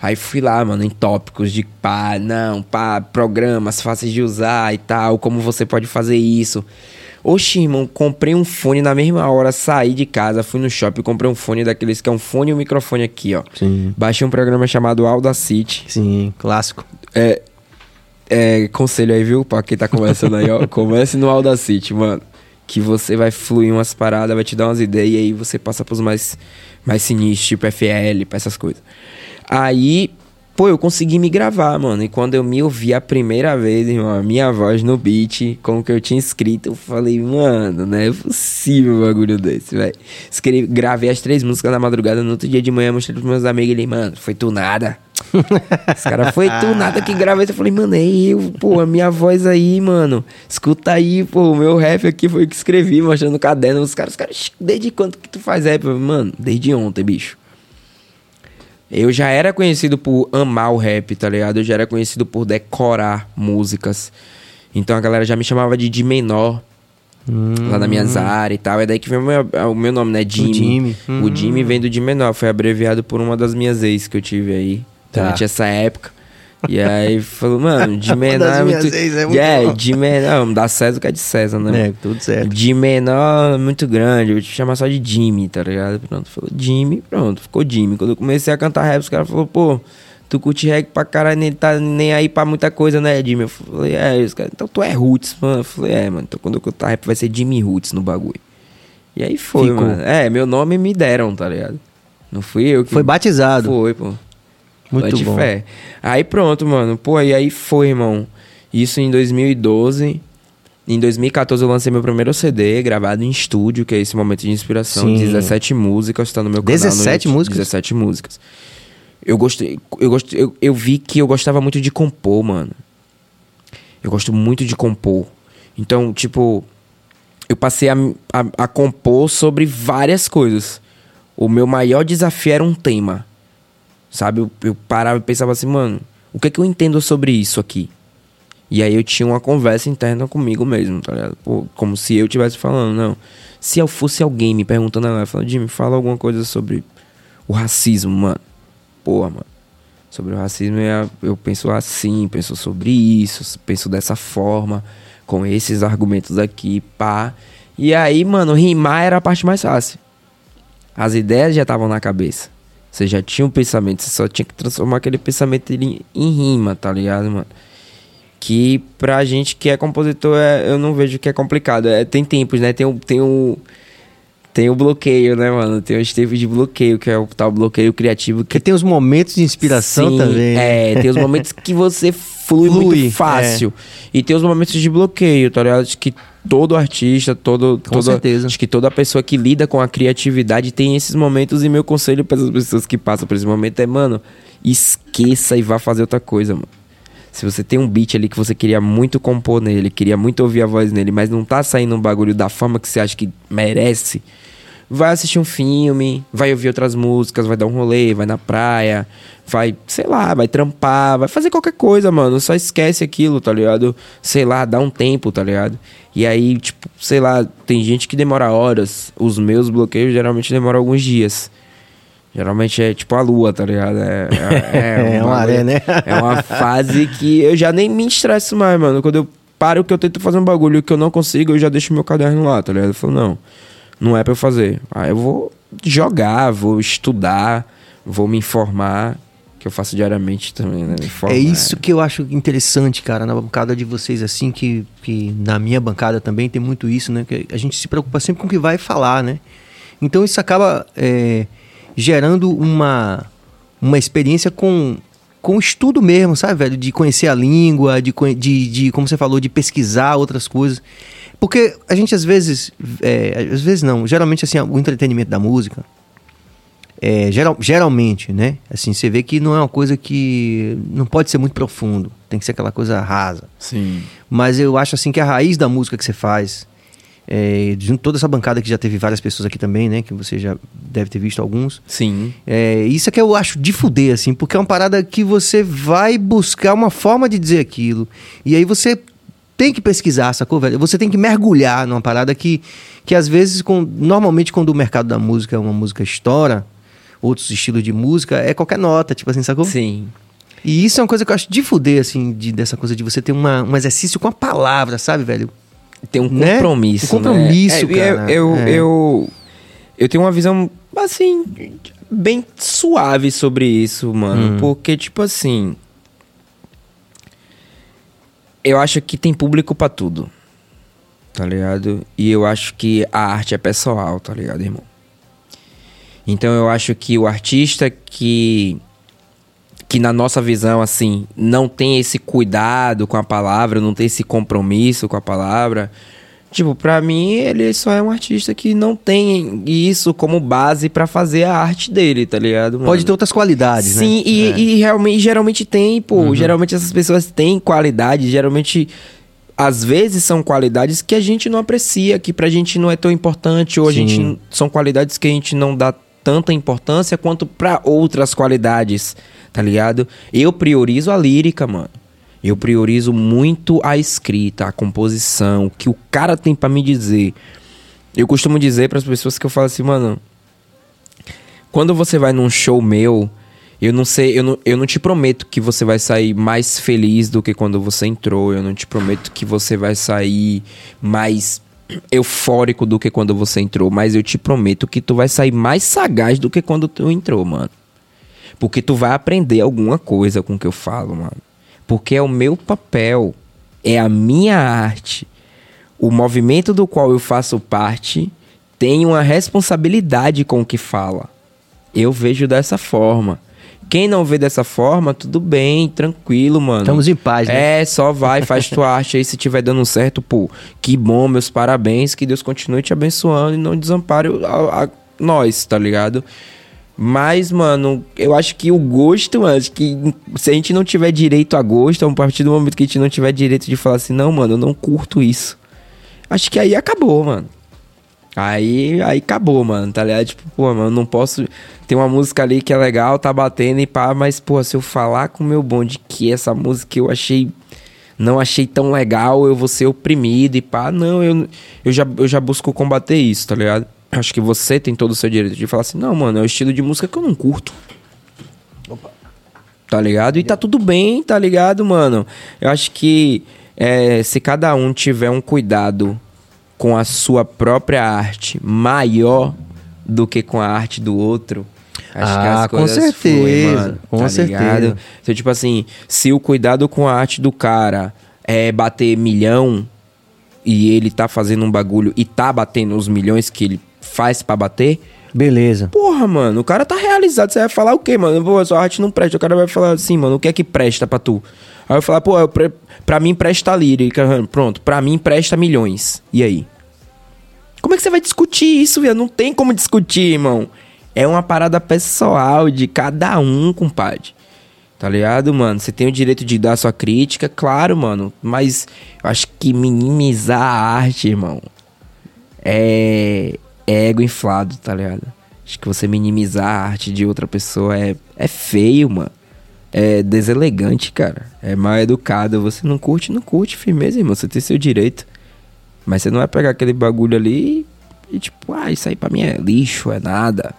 Aí fui lá, mano, em tópicos de pá, não, pá, programas fáceis de usar e tal, como você pode fazer isso. Oxi, irmão, comprei um fone na mesma hora, saí de casa, fui no shopping, comprei um fone daqueles que é um fone e um microfone aqui, ó. Sim. Baixei um programa chamado Audacity. Sim, clássico. É, é, conselho aí, viu, pra quem tá conversando aí, ó. (laughs) Comece no Audacity, mano. Que você vai fluir umas paradas, vai te dar umas ideias e aí você passa pros mais, mais sinistros, tipo FL, pra essas coisas. Aí Pô, eu consegui me gravar, mano. E quando eu me ouvi a primeira vez, irmão, a minha voz no beat, com o que eu tinha escrito, eu falei, mano, não é possível um bagulho desse, velho. Gravei as três músicas na madrugada, no outro dia de manhã, mostrei pros meus amigos ele, mano, foi tu nada. (laughs) Os caras, foi tu nada que gravei. Eu falei, mano, é eu, pô, a minha voz aí, mano. Escuta aí, pô, o meu rap aqui foi o que escrevi, mostrando o caderno. Os caras, os caras, desde quando que tu faz rap? Mano, desde ontem, bicho. Eu já era conhecido por amar o rap, tá ligado? Eu já era conhecido por decorar músicas. Então a galera já me chamava de de menor. Hum. Lá na minha área e tal. É daí que vem o meu, o meu nome, né? Jimmy. O Jimmy. Hum. O Jimmy vem do de menor. Foi abreviado por uma das minhas ex que eu tive aí. Tá. Durante essa época. E aí falou, mano, de menor. é muito, é, muito é de menor. Dá César que é de César, né? É, tudo certo. De menor, muito grande. Eu vou te chamar só de Jimmy, tá ligado? Pronto, falou Jimmy, pronto, ficou Jimmy. Quando eu comecei a cantar rap, os caras falaram, pô, tu curte reggae pra caralho, nem tá nem aí pra muita coisa, né, Jimmy? Eu falei, é, os caras, então tu é Roots, mano. Eu falei, é, mano, então quando eu cantar rap vai ser Jimmy Roots no bagulho. E aí foi, Ficou. mano. É, meu nome me deram, tá ligado? Não fui eu que. Foi batizado. Foi, pô. Muito bom. Fé. Aí pronto, mano. Pô, e aí foi, irmão. Isso em 2012. Em 2014 eu lancei meu primeiro CD, gravado em estúdio, que é esse momento de inspiração. Sim. 17 músicas, tá no meu canal. 17 no músicas? 17 músicas. Eu gostei. Eu, gostei eu, eu vi que eu gostava muito de compor, mano. Eu gosto muito de compor. Então, tipo, eu passei a, a, a compor sobre várias coisas. O meu maior desafio era um tema. Sabe? Eu, eu parava e pensava assim, mano, o que é que eu entendo sobre isso aqui? E aí eu tinha uma conversa interna comigo mesmo, tá ligado? Pô, como se eu estivesse falando, não. Se eu fosse alguém me perguntando agora, falando, Jimmy, fala alguma coisa sobre o racismo, mano. Porra, mano. Sobre o racismo eu penso assim, penso sobre isso, penso dessa forma, com esses argumentos aqui, pá. E aí, mano, rimar era a parte mais fácil. As ideias já estavam na cabeça. Você já tinha um pensamento, você só tinha que transformar aquele pensamento em, em rima, tá ligado, mano? Que pra gente que é compositor, é, eu não vejo que é complicado. É, tem tempos, né? Tem o, tem. Tem o bloqueio, né, mano? Tem os tempos de bloqueio, que é o tal bloqueio criativo. Que tem os momentos de inspiração Sim, também. É, tem os momentos que você flui, flui muito fácil. É. E tem os momentos de bloqueio, tá ligado? Que todo artista, todo, com toda, certeza. acho que toda pessoa que lida com a criatividade tem esses momentos e meu conselho para as pessoas que passam por esse momento é, mano, esqueça e vá fazer outra coisa, mano. Se você tem um beat ali que você queria muito compor nele, queria muito ouvir a voz nele, mas não tá saindo um bagulho da forma que você acha que merece, vai assistir um filme, vai ouvir outras músicas, vai dar um rolê, vai na praia, vai, sei lá, vai trampar, vai fazer qualquer coisa, mano. Só esquece aquilo, tá ligado? Sei lá, dá um tempo, tá ligado? E aí, tipo, sei lá, tem gente que demora horas. Os meus bloqueios geralmente demoram alguns dias. Geralmente é tipo a lua, tá ligado? É, é, é, (laughs) é uma, maré, né? É uma fase que eu já nem me estresso mais, mano. Quando eu paro que eu tento fazer um bagulho que eu não consigo, eu já deixo meu caderno lá, tá ligado? Eu falo, não não é para eu fazer. Aí eu vou jogar, vou estudar, vou me informar, que eu faço diariamente também, né? é isso que eu acho interessante, cara, na bancada de vocês, assim, que, que na minha bancada também tem muito isso, né? Que a gente se preocupa sempre com o que vai falar, né? Então isso acaba é, gerando uma, uma experiência com com estudo mesmo, sabe, velho? De conhecer a língua, de, de, de, como você falou, de pesquisar outras coisas. Porque a gente às vezes, é, às vezes não, geralmente assim, o entretenimento da música, é, geral, geralmente, né? Assim, você vê que não é uma coisa que não pode ser muito profundo, tem que ser aquela coisa rasa. Sim. Mas eu acho assim que a raiz da música que você faz, é, de toda essa bancada que já teve várias pessoas aqui também, né? Que você já deve ter visto alguns. Sim. É, isso é que eu acho de fuder, assim, porque é uma parada que você vai buscar uma forma de dizer aquilo. E aí você tem que pesquisar, sacou, velho? Você tem que mergulhar numa parada que, que às vezes, com, normalmente, quando o mercado da música, uma música estoura, outros estilos de música, é qualquer nota, tipo assim, sacou? Sim. E isso é uma coisa que eu acho de fuder, assim, de, dessa coisa de você ter uma, um exercício com a palavra, sabe, velho? Tem um Né? compromisso. Um compromisso, né? É, cara. Eu, É. eu, eu tenho uma visão, assim, bem suave sobre isso, mano. Hum. Porque, tipo assim. Eu acho que tem público pra tudo. Tá ligado? E eu acho que a arte é pessoal, tá ligado, irmão? Então eu acho que o artista que que na nossa visão assim não tem esse cuidado com a palavra, não tem esse compromisso com a palavra, tipo, pra mim ele só é um artista que não tem isso como base pra fazer a arte dele, tá ligado? mano? Pode ter outras qualidades, Sim, né? e, É. e realmente, geralmente tem, pô. Geralmente essas pessoas têm qualidade, geralmente. Às vezes são qualidades que a gente não aprecia, que pra gente não é tão importante, ou a Sim. gente são qualidades que a gente não dá tanta importância quanto pra outras qualidades, tá ligado? Eu priorizo a lírica, mano. Eu priorizo muito a escrita, a composição, o que o cara tem pra me dizer. Eu costumo dizer pras pessoas que eu falo assim, mano, quando você vai num show meu, eu não sei, eu não, eu não te prometo que você vai sair mais feliz do que quando você entrou. Eu não te prometo que você vai sair mais eufórico do que quando você entrou. Mas eu te prometo que tu vai sair mais sagaz do que quando tu entrou, mano. Porque tu vai aprender alguma coisa com o que eu falo, mano. Porque é o meu papel, é a minha arte. O movimento do qual eu faço parte tem uma responsabilidade com o que fala. Eu vejo dessa forma. Quem não vê dessa forma, tudo bem, tranquilo, mano. Estamos em paz, né? É, só vai, faz tua (laughs) arte aí. Se tiver dando certo, pô, que bom, meus parabéns. Que Deus continue te abençoando e não desampare a, a nós, tá ligado? Mas, mano, eu acho que o gosto, mano, acho que se a gente não tiver direito a gosto, a partir do momento que a gente não tiver direito de falar assim, não, mano, eu não curto isso. Acho que aí acabou, mano. Aí, aí acabou, mano, tá ligado? Tipo, pô, mano, não posso. Tem uma música ali que é legal, tá batendo e pá, mas, pô, se eu falar com o meu bonde que essa música eu achei. Não achei tão legal, eu vou ser oprimido e pá. Não, eu, eu, já, eu já busco combater isso, tá ligado? Acho que você tem todo o seu direito de falar assim, não, mano, é o estilo de música que eu não curto. Tá ligado? E tá tudo bem, tá ligado, mano? Eu acho que é, se cada um tiver um cuidado com a sua própria arte maior do que com a arte do outro, acho que Ah, as com coisas certeza, fluem, mano. com tá certeza. ligado? Então, tipo assim, se o cuidado com a arte do cara é bater milhão e ele tá fazendo um bagulho e tá batendo os milhões que ele faz pra bater, Beleza. Porra, mano, o cara tá realizado. Você vai falar o quê, mano? Pô, sua arte não presta. O cara vai falar assim, mano, o que é que presta pra tu? Aí eu falar, pô, eu pre... pra mim presta lírica. Pronto, pra mim presta milhões. E aí? Como é que você vai discutir isso, velho? Não tem como discutir, irmão. É uma parada pessoal de cada um, compadre. Tá ligado, mano? Você tem o direito de dar sua crítica, claro, mano. Mas eu acho que minimizar a arte, irmão, é, é ego inflado, tá ligado? Acho que você minimizar a arte de outra pessoa é, é feio, mano. É deselegante, cara. É mal educado. Você não curte, não curte, firmeza, irmão. Você tem seu direito. Mas você não vai pegar aquele bagulho ali e tipo, ah, isso aí pra mim é lixo, é nada.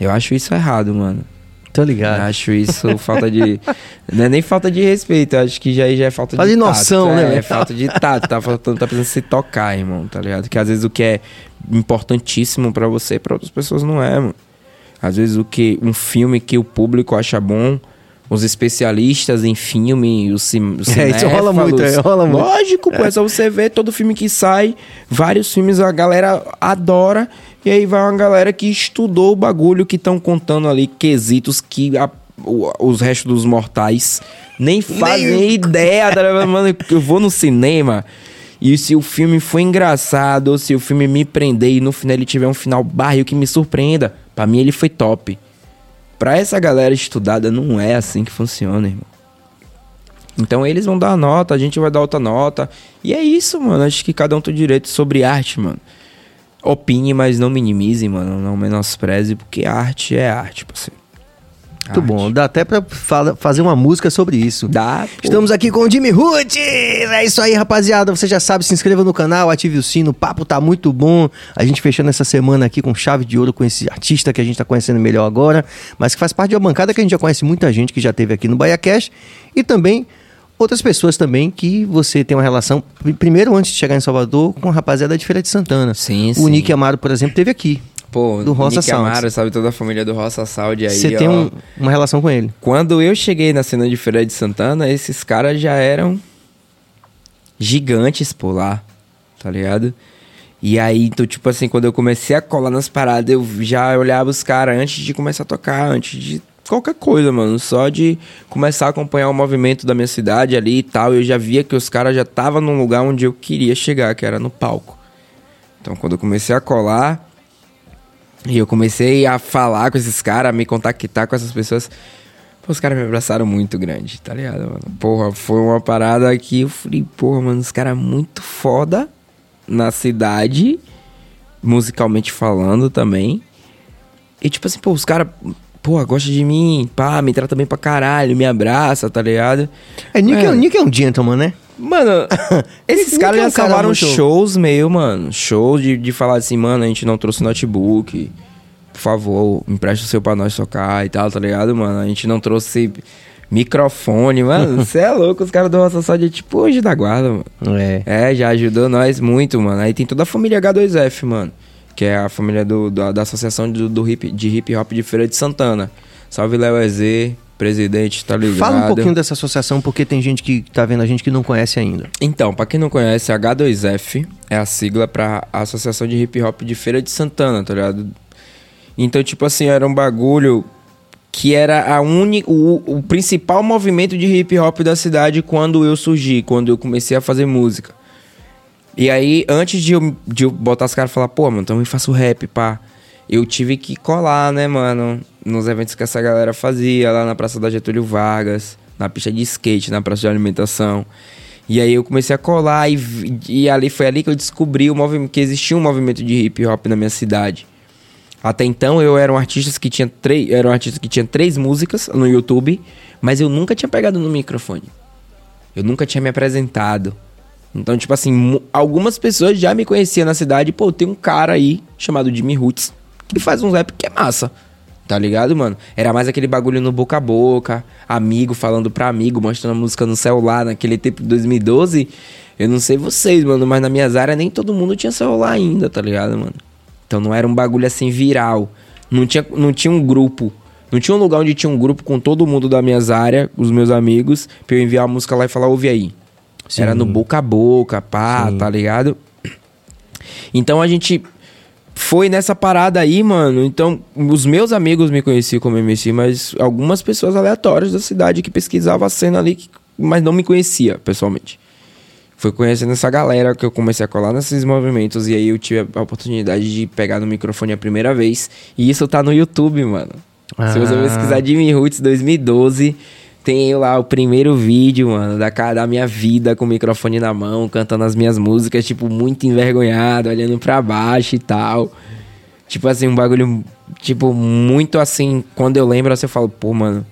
Eu acho isso errado, mano. Tô ligado. acho isso falta de. Não é nem falta de respeito, acho que já, já é falta Falta de. de noção, tato. né, É, é falta de tato. Tá faltando, tá precisando se tocar, irmão, tá ligado? Que às vezes o que é importantíssimo pra você, pra outras pessoas não é, mano. Às vezes o que. Um filme que o público acha bom. Os especialistas em filme, os, cin os (laughs) É, isso rola muito, é, rola muito. Lógico, pô, é só você ver todo filme que sai, vários filmes a galera adora, e aí vai uma galera que estudou o bagulho que estão contando ali, quesitos que a o- os restos dos mortais nem fazem ideia, tá? (laughs) Mano, eu vou no cinema e se o filme for engraçado, ou se o filme me prender e no final ele tiver um final barril que me surpreenda, pra mim ele foi top. Pra essa galera estudada, não é assim que funciona, irmão. Então eles vão dar a nota, a gente vai dar outra nota. E é isso, mano. Acho que cada um tem direito sobre arte, mano. Opine, mas não minimize, mano. Não menospreze, porque arte é arte, parceiro. Muito bom. Dá até pra fala- fazer uma música sobre isso. Dá. pô. Estamos aqui com o Jimmy Ruth! É isso aí, rapaziada. Você já sabe, se inscreva no canal, ative o sino. O papo tá muito bom. A gente fechando essa semana aqui com chave de ouro com esse artista que a gente tá conhecendo melhor agora, mas que faz parte de uma bancada que a gente já conhece muita gente que já teve aqui no Bahia Cash e também outras pessoas também que você tem uma relação, pr- primeiro antes de chegar em Salvador, com a rapaziada de Feira de Santana. Sim, O sim. Nick Amaro, por exemplo, teve aqui. Pô, do Roça Nick Sounds. Amaro, sabe toda a família do Roça Saúde aí, Você tem um- uma relação com ele. Quando eu cheguei na cena de Feira de Santana, esses caras já eram gigantes por lá, tá ligado? E aí, então, tipo assim, quando eu comecei a colar nas paradas, eu já olhava os caras antes de começar a tocar, antes de qualquer coisa, mano. Só de começar a acompanhar o movimento da minha cidade ali e tal, eu já via que os caras já estavam num lugar onde eu queria chegar, que era no palco. Então, quando eu comecei a colar, e eu comecei a falar com esses caras, a me contactar com essas pessoas. Pô, os caras me abraçaram muito grande, tá ligado, mano? Porra, foi uma parada que eu falei, porra, mano, os caras muito foda na cidade, musicalmente falando também. E tipo assim, pô, os caras, pô, gostam de mim, pá, me trata bem pra caralho, me abraça, tá ligado? É, Nick, é, Nick é um gentleman, né? Mano, (laughs) esses caras é um já cara salvaram muito- shows meu, mano. Shows de, de falar assim, mano, a gente não trouxe notebook. Por favor, empresta o seu pra nós tocar e tal, tá ligado, mano? A gente não trouxe microfone, mano. (laughs) Você é louco, os caras do Roça Só de tipo hoje da guarda, mano. É. É, já ajudou nós muito, mano. Aí tem toda a família H2F, mano. Que é a família do, da, da Associação do, do hip, de Hip Hop de Feira de Santana. Salve Léo EZ, presidente, tá ligado? Fala um pouquinho dessa associação, porque tem gente que tá vendo a gente que não conhece ainda. Então, pra quem não conhece, H2F é a sigla pra Associação de Hip Hop de Feira de Santana, tá ligado? Então, tipo assim, era um bagulho que era a uni, o, o principal movimento de hip hop da cidade quando eu surgi, quando eu comecei a fazer música. E aí, antes de eu, de eu botar as caras e falar, pô, mano, então eu faço rap, pá. Eu tive que colar, né, mano, nos eventos que essa galera fazia, lá na Praça da Getúlio Vargas, na pista de skate, na praça de alimentação. E aí eu comecei a colar e, e ali foi ali que eu descobri o movimento, que existia um movimento de hip hop na minha cidade. Até então eu era um artista que tinha três, era um artista que tinha três músicas no YouTube, mas eu nunca tinha pegado no microfone. Eu nunca tinha me apresentado. Então, tipo assim, algumas pessoas já me conheciam na cidade. Pô, tem um cara aí chamado Jimmy Roots que faz um rap que é massa. Tá ligado, mano? Era mais aquele bagulho no boca a boca, amigo falando pra amigo, mostrando a música no celular naquele tempo de 2012. Eu não sei vocês, mano, mas na minhas áreas nem todo mundo tinha celular ainda, tá ligado, mano? Então não era um bagulho assim viral. Não tinha, não tinha um grupo. Não tinha um lugar onde tinha um grupo com todo mundo da minhas áreas, os meus amigos, pra eu enviar a música lá e falar, ouve aí. Sim. Era no boca a boca, pá, Sim. tá ligado? Então a gente foi nessa parada aí, mano. Então, os meus amigos me conheciam como MC, mas algumas pessoas aleatórias da cidade que pesquisavam a cena ali, mas não me conhecia pessoalmente. Foi conhecendo essa galera que eu comecei a colar nesses movimentos e aí eu tive a oportunidade de pegar no microfone a primeira vez. E isso tá no YouTube, mano. Se você Ah. pesquisar Jimmy Roots 2012, tem lá o primeiro vídeo, mano, da, da minha vida com o microfone na mão, cantando as minhas músicas, tipo, muito envergonhado, olhando pra baixo e tal. Tipo assim, um bagulho, tipo, muito assim, quando eu lembro, assim, eu falo, pô, mano,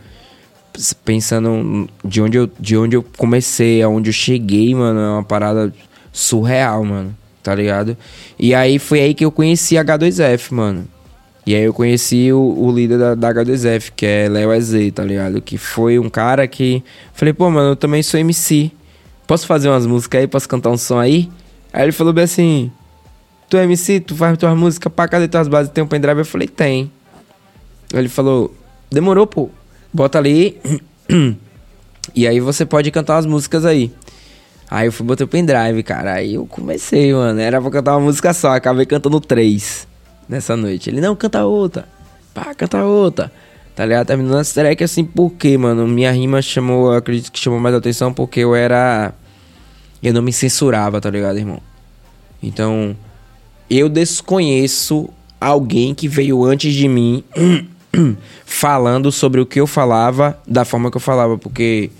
pensando de onde eu, de onde eu comecei, aonde eu cheguei, mano, é uma parada surreal, mano, tá ligado? E aí foi aí que eu conheci a H2F, mano. E aí eu conheci o, o líder da, da H2F, que é Léo EZ, tá ligado? Que foi um cara que... Falei, pô, mano, eu também sou MC. Posso fazer umas músicas aí? Posso cantar um som aí? Aí ele falou bem assim... Tu é MC? Tu faz tuas músicas? Pá, cadê tuas bases? Tem um pendrive? Eu falei, tem. Aí ele falou, demorou, pô. Bota ali... (clears throat) e aí você pode cantar umas músicas aí. Aí eu fui botar o pendrive, cara. Aí eu comecei, mano. Era pra cantar uma música só. Acabei cantando três nessa noite. Ele, não, canta outra. Pá, canta outra. Tá ligado? Terminando essa track assim, por quê, mano? Minha rima chamou, acredito que chamou mais atenção porque eu era. Eu não me censurava, tá ligado, irmão? Então, eu desconheço alguém que veio antes de mim (clears throat) falando sobre o que eu falava da forma que eu falava, porque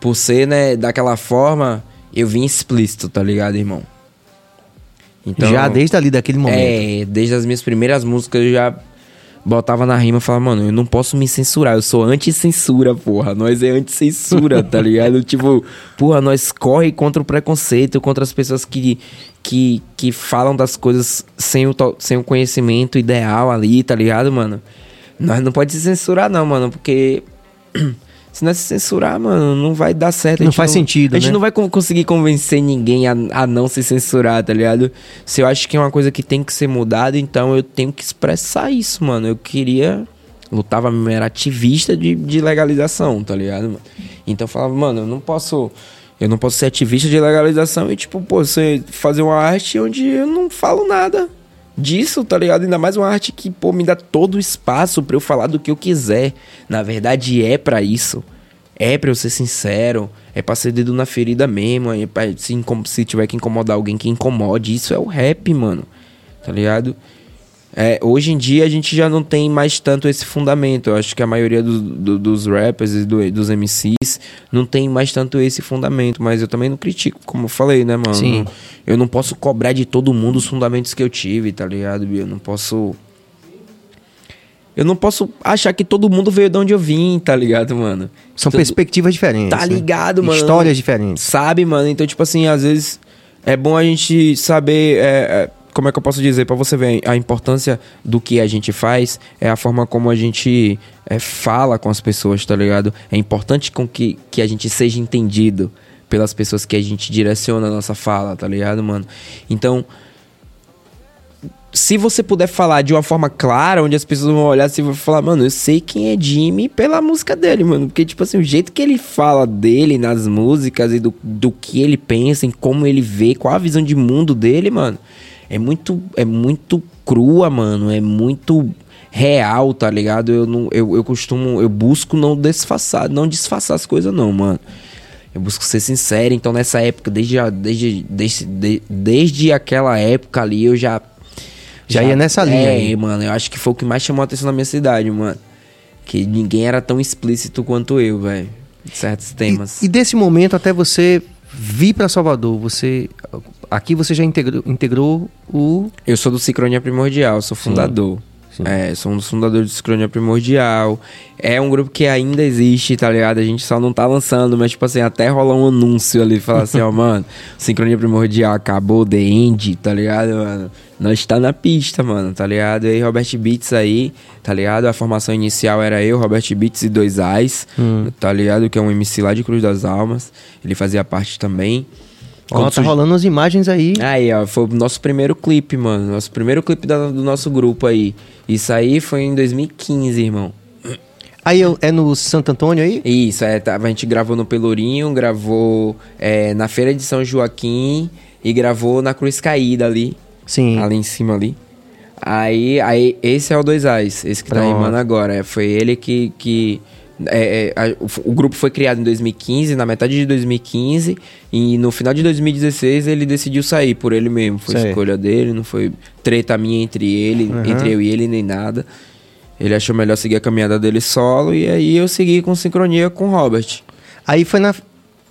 por ser, né, daquela forma, eu vim explícito, tá ligado, irmão? Então, já desde ali daquele momento. É, desde as minhas primeiras músicas eu já botava na rima e falava, mano, eu não posso me censurar, eu sou anti-censura, porra. Nós é anti-censura, tá ligado? (laughs) tipo, porra, nós corre contra o preconceito, contra as pessoas que, que, que falam das coisas sem o, sem o conhecimento ideal ali, tá ligado, mano? Nós não pode se censurar, não, mano, porque (clears throat) se nós se censurar, mano, não vai dar certo. Não faz não, sentido, A gente né? não vai conseguir convencer ninguém a, a não se censurar, tá ligado? Se eu acho que é uma coisa que tem que ser mudada, então eu tenho que expressar isso, mano. Eu queria. Lutava era ativista de, de legalização, tá ligado, mano? Então eu falava, mano, eu não posso. Eu não posso ser ativista de legalização e, tipo, pô, você fazer uma arte onde eu não falo nada disso, tá ligado? Ainda mais uma arte que, pô, me dá todo o espaço para eu falar do que eu quiser. Na verdade, é para isso. É pra eu ser sincero. É pra ser dedo na ferida mesmo. É pra, se, se tiver que incomodar alguém que incomode. Isso é o rap, mano. Tá ligado? É, hoje em dia a gente já não tem mais tanto esse fundamento. Eu acho que a maioria do, do, dos rappers e do, dos MCs não tem mais tanto esse fundamento. Mas eu também não critico, como eu falei, né, mano? Sim. Eu não posso cobrar de todo mundo os fundamentos que eu tive, tá ligado, Eu não posso. Eu não posso achar que todo mundo veio de onde eu vim, tá ligado, mano? São Todo... perspectivas diferentes. Tá ligado, né? mano? Histórias diferentes. Sabe, mano? Então, tipo assim, às vezes é bom a gente saber. É, é, como é que eu posso dizer? para você ver a importância do que a gente faz, é a forma como a gente é, fala com as pessoas, tá ligado? É importante com que, que a gente seja entendido pelas pessoas que a gente direciona a nossa fala, tá ligado, mano? Então, se você puder falar de uma forma clara, onde as pessoas vão olhar assim e vão falar, mano, eu sei quem é Jimmy pela música dele, mano. Porque, tipo assim, o jeito que ele fala dele nas músicas e do, do que ele pensa, em como ele vê, qual a visão de mundo dele, mano, é muito, é muito crua, mano. É muito real, tá ligado? Eu, não, eu, eu costumo, eu busco não disfarçar, não disfarçar as coisas, não, mano. Eu busco ser sincero, então nessa época, desde, a, desde, desde, desde, desde aquela época ali, eu já já, já ia nessa linha. É, mano, eu acho que foi o que mais chamou a atenção na minha cidade, mano. Que ninguém era tão explícito quanto eu, velho. Certos temas. E, e, desse momento até você vir para Salvador, você. Aqui você já integrou, integrou o. Eu sou do Sincronia Primordial, sou fundador. Sim. É, sou um dos fundadores do Sincronia Primordial. É um grupo que ainda existe, tá ligado? A gente só não tá lançando, mas, tipo assim, até rola um anúncio ali, falar assim, ó, (laughs) mano, Sincronia Primordial acabou, The End, tá ligado, mano? Nós tá na pista, mano, tá ligado? E aí, Robert Beats aí, tá ligado? A formação inicial era eu, Robert Beats e Dois Ais, hum. tá ligado? Que é um MC lá de Cruz das Almas. Ele fazia parte também. Ó, tá rolando as imagens aí. Aí, ó, foi o nosso primeiro clipe, mano. Nosso primeiro clipe da, do nosso grupo aí. Isso aí foi em 2015, irmão. Aí é no Santo Antônio aí? Isso, é, tá, a gente gravou no Pelourinho, gravou é, na Feira de São Joaquim e gravou na Cruz Caída ali. Sim. Ali em cima ali. Aí, aí esse é o Dois Ais, esse que Pronto. tá rimando agora. Foi ele que, que é, é, a, o, o, grupo foi criado em 2015, na metade de 2015, e no final de 2016 ele decidiu sair por ele mesmo. Foi Sei. escolha dele, não foi treta minha entre ele, uhum. entre eu e ele, nem nada. Ele achou melhor seguir a caminhada dele solo, e aí eu segui com sincronia com o Robert. Aí foi na.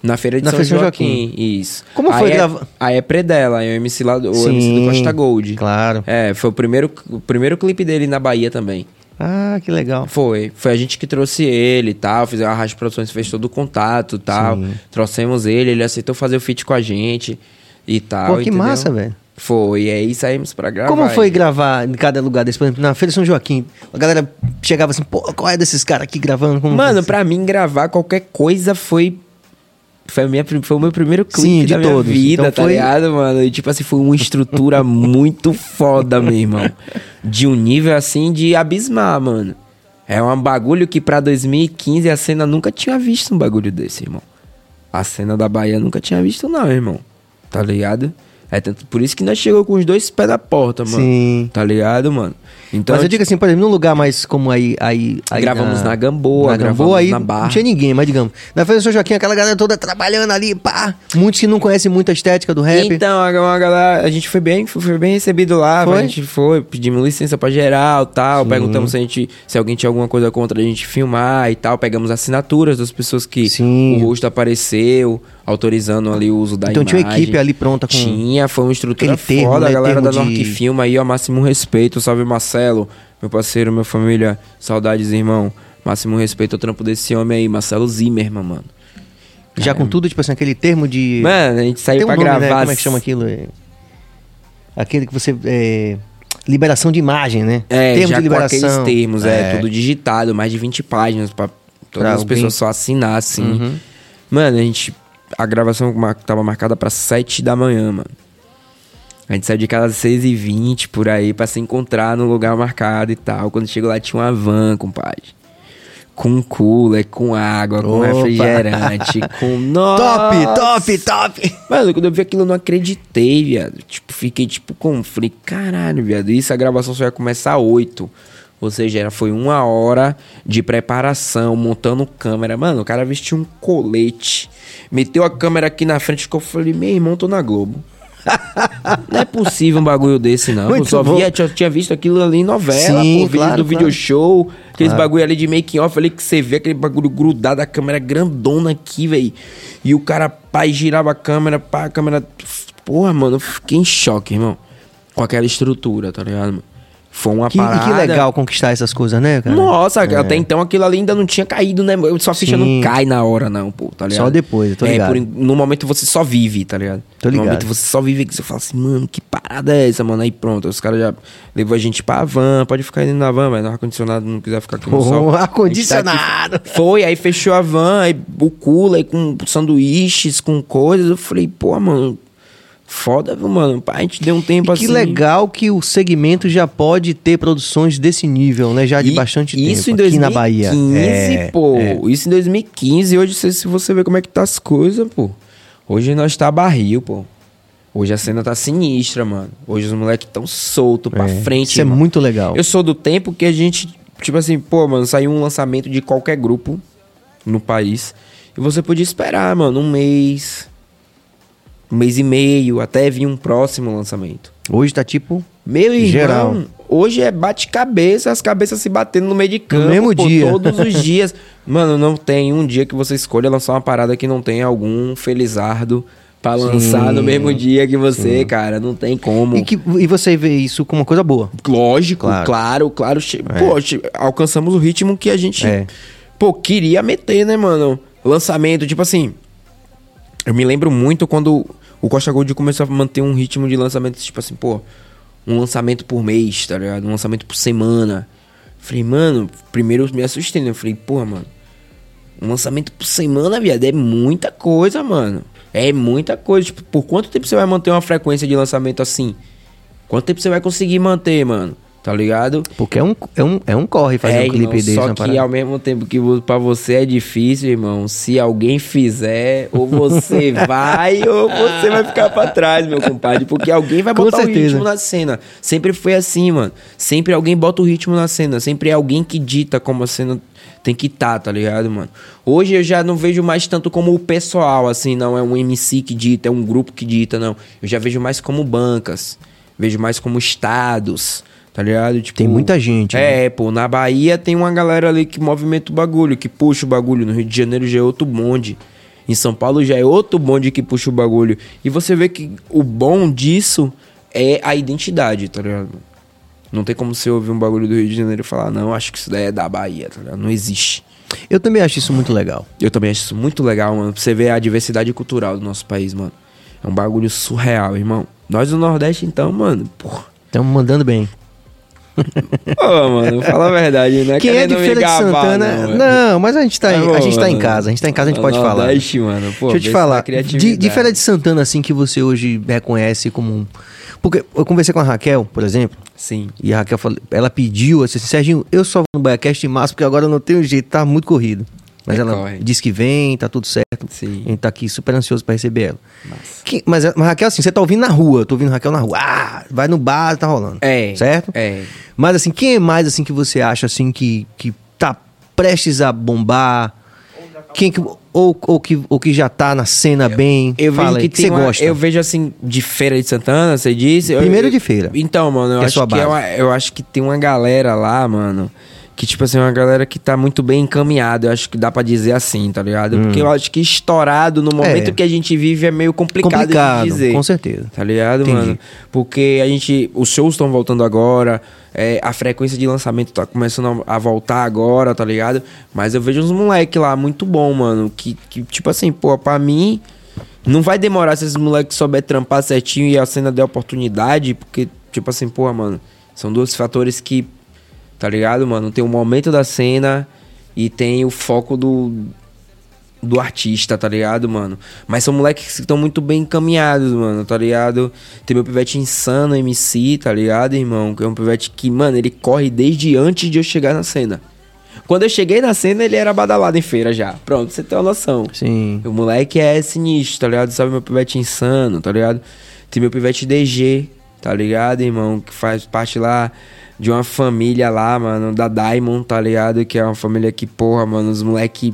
Na feira de na São feira Joaquim. Joaquim. Isso. Como foi gravar? É, a é pré-dela, é o MC lá do, o MC do Costa Gold. Claro. É, foi o primeiro, o primeiro clipe dele na Bahia também. Ah, que legal. Foi. Foi a gente que trouxe ele e tal. Fizemos a Rádio Produções, fez todo o contato e tal. Sim. Trouxemos ele, ele aceitou fazer o feat com a gente e tal. Pô, que entendeu? massa, velho. Foi, e aí saímos pra gravar. Como foi gravar em cada lugar desse? Por exemplo, na Feira São Joaquim, a galera chegava assim, pô, qual é desses caras aqui gravando? Como Mano, pra mim gravar qualquer coisa foi foi, minha, foi o meu primeiro clipe Sim, da minha todos. vida, então tá foi... ligado, mano? E tipo assim, foi uma estrutura (laughs) muito foda, meu irmão. De um nível assim de abismar, mano. É um bagulho que pra 2015 a cena nunca tinha visto um bagulho desse, irmão. A cena da Bahia nunca tinha visto, não, irmão. Tá ligado? É tanto, por isso que nós chegou com os dois pés na porta, mano. Sim. Tá ligado, mano? Então, Mas eu digo assim, por exemplo, num lugar mais como aí. aí, aí Gravamos na Gamboa, na Gamboa, aí na Barra. Não tinha ninguém, mas digamos. Na Festa do São Joaquim, aquela galera toda trabalhando ali, pá. Muitos que não conhecem muito a estética do rap. Então, a, a galera, a gente foi bem, foi bem recebido lá. Foi? A gente foi, pedimos licença pra geral tal. Perguntamos se, a gente, se alguém tinha alguma coisa contra a gente filmar e tal. Pegamos assinaturas das pessoas que Sim. o rosto apareceu, autorizando ali o uso da Então imagem. tinha uma equipe ali pronta com. Tinha, foi uma estrutura aquele termo, foda. né? A galera Termo da Norte de- Filma aí, ó, máximo respeito. Salve Marcelo, meu parceiro, minha família. Saudades, irmão. Máximo respeito ao trampo desse homem aí, Marcelo Zimmerman, mano. Já com tudo, tipo assim, aquele termo de. Mano, a gente saiu Tem um pra nome, né? gravar. Como é que chama aquilo? É... Aquele que você. é, Liberação de imagem, né? É, termo já de liberação. com aqueles termos, é, tudo digitado, mais de 20 páginas pra todas Pra as alguém- pessoas só assinar, assim. Uhum. Mano, a gente. A gravação tava marcada pra 7 da manhã, mano. A gente saiu de casa às 6h20 por aí pra se encontrar no lugar marcado e tal. Quando chegou lá tinha uma van, compadre. Com cooler, com água, com Opa. refrigerante, (laughs) com. Nossa! Top, top, top! Mano, quando eu vi aquilo eu não acreditei, viado. Tipo, fiquei tipo com. Falei, caralho, viado. Isso a gravação só ia começar às 8. Ou seja, era, foi uma hora de preparação, montando câmera. Mano, o cara vestiu um colete, meteu a câmera aqui na frente eu falei, meu irmão, tô na Globo. (laughs) não é possível um bagulho desse, não. Muito eu só bom. via, tinha, tinha visto aquilo ali em novela, Sim, pô, vídeo claro, do claro. video show, aqueles Claro. bagulho ali de making off ali que você vê aquele bagulho grudado, a câmera grandona aqui, velho. E o cara, pai, girava a câmera, pá, a câmera. Porra, mano, eu fiquei em choque, irmão. Com aquela estrutura, tá ligado, mano? Foi uma Que, e parada. que legal conquistar essas coisas, né, cara? Nossa, É. até então aquilo ali ainda não tinha caído, né? Sua ficha Sim. não cai na hora, não, pô, tá ligado? Só depois, eu tô É, ligado. por- no momento você só vive, tá ligado? Tô ligado. No momento você só vive que você fala assim, mano, que parada é essa, mano? Aí pronto, os caras já levou a gente pra van, pode ficar indo na van, mas no ar-condicionado não quiser ficar aqui no Oh, sol. ar-condicionado. A gente tá (laughs) Foi, aí fechou a van, aí o cooler aí com sanduíches, com coisas. Eu falei, pô, mano, foda, viu, mano? A gente deu um tempo E assim. que legal que o segmento já pode ter produções desse nível, né? Já de E bastante isso tempo em aqui 2015, na Bahia. É, pô. é. Isso em 2015. Hoje, se, se você ver como é que tá as coisas, pô. Hoje nós tá barril, pô. Hoje a cena tá sinistra, mano. Hoje os moleques tão soltos pra É, frente, Isso é irmão. muito legal. Eu sou do tempo que a gente, tipo assim, pô, mano, saiu um lançamento de qualquer grupo no país. E você podia esperar, mano, um mês, um mês e meio, até vir um próximo lançamento. Hoje tá tipo. Meu irmão, Geral. hoje é bate-cabeça, as cabeças se batendo no meio de campo. mesmo pô, dia. Todos os (laughs) dias. Mano, não tem um dia que você escolha lançar uma parada que não tenha algum felizardo pra lançar no mesmo dia que você, cara. Não tem como. E, que, e você vê isso como uma coisa boa. Lógico, Claro. claro, claro. che- Pô, alcançamos o ritmo que a gente, É. pô, queria meter, né, mano? Lançamento, tipo assim. Eu me lembro muito quando o Costa Gold começou a manter um ritmo de lançamento, tipo assim, pô, um lançamento por mês, tá ligado? Um lançamento por semana. Falei, mano, primeiro eu me assustei, né? Eu falei, porra, mano, um lançamento por semana, viado, é muita coisa, mano. É muita coisa. Tipo, por quanto tempo você vai manter uma frequência de lançamento assim? Quanto tempo você vai conseguir manter, mano? Tá ligado? Porque é um, é um, é um corre fazer é, um clipe irmão, desse. Só que parada. ao mesmo tempo que pra você é difícil, irmão, se alguém fizer, ou você (laughs) vai, ou você vai ficar pra trás, meu compadre. Porque alguém vai botar o ritmo na cena. Sempre foi assim, mano. Sempre alguém bota o ritmo na cena. Sempre é alguém que dita como a cena tem que estar, tá, tá ligado, mano? Hoje eu já não vejo mais tanto como o pessoal, assim, não é um MC que dita, é um grupo que dita, não. Eu já vejo mais como bancas. Vejo mais como estados, tá ligado? Tipo, Tem muita gente, né? É, pô, na Bahia tem uma galera ali que movimenta o bagulho, que puxa o bagulho. No Rio de Janeiro já é outro bonde. Em São Paulo já é outro bonde que puxa o bagulho. E você vê que o bom disso é a identidade, tá ligado? Não tem como você ouvir um bagulho do Rio de Janeiro e falar, não, acho que isso daí é da Bahia, tá ligado? Não existe. Eu também acho isso muito legal. Eu também acho isso muito legal, mano. Pra você ver a diversidade cultural do nosso país, mano. É um bagulho surreal, irmão. Nós do Nordeste, então, mano, porra. Estamos mandando bem. (laughs) Pô, mano, fala a verdade, né? Quem é de Feira de Santana. Não, mas a gente tá, em- a gente tá em casa. A gente tá em casa, a gente pode falar. Nordeste, mano. Pô, Deixa eu te falar. De, de Feira de Santana, assim, que você hoje reconhece como um. Porque eu conversei com a Raquel, por exemplo, Sim. e a Raquel falou, ela pediu assim, Serginho, eu só vou no BaiaCast em março, porque agora eu não tenho jeito, tá muito corrido. Mas ela Decorre. diz que vem, tá tudo certo. Sim. A gente tá aqui super ansioso pra receber ela. Que- mas, mas, Raquel, assim, você tá ouvindo na rua, eu tô ouvindo Raquel na rua. Ah, vai no bar, tá rolando. É. Certo? É. Mas assim, quem é mais assim que você acha assim que, que tá prestes a bombar? Quem que, ou, ou, que, ou que já tá na cena bem? Eu vejo que, tem você uma- gosta. Eu vejo assim, de feira de Santana, você disse. eu- Primeiro eu- de feira. Então, mano, eu Que é acho que é base. uma- eu acho que tem uma galera lá, mano. Que, tipo assim, é uma galera que tá muito bem encaminhada. Eu acho que dá pra dizer assim, tá ligado? Porque eu acho que estourado no momento Hum. É. que a gente vive é meio complicado, Complicado, de dizer. com certeza. Tá ligado, Entendi. mano? Porque a gente. Os shows estão voltando agora. é, a frequência de lançamento tá começando a, a voltar agora, tá ligado? Mas eu vejo uns moleque lá muito bom, mano. Que, que, tipo assim, pô, pra mim. Não vai demorar se esses moleques souber trampar certinho e a cena der oportunidade. Porque, tipo assim, porra, mano. São dois fatores que. Tá ligado, mano? Tem o momento da cena e tem o foco do do artista, tá ligado, mano? Mas são moleques que estão muito bem encaminhados, mano, tá ligado? Tem meu pivete insano, MC, tá ligado, irmão? Que é um pivete que, mano, ele corre desde antes de eu chegar na cena. Quando eu cheguei na cena, ele era badalado em feira já. Pronto, você tem uma noção. Sim. O moleque é sinistro, tá ligado? Sabe meu pivete insano, tá ligado? Tem meu pivete DG, tá ligado, irmão? Que faz parte lá de uma família lá, mano, da Diamond, tá ligado? Que é uma família que, porra, mano, os moleque.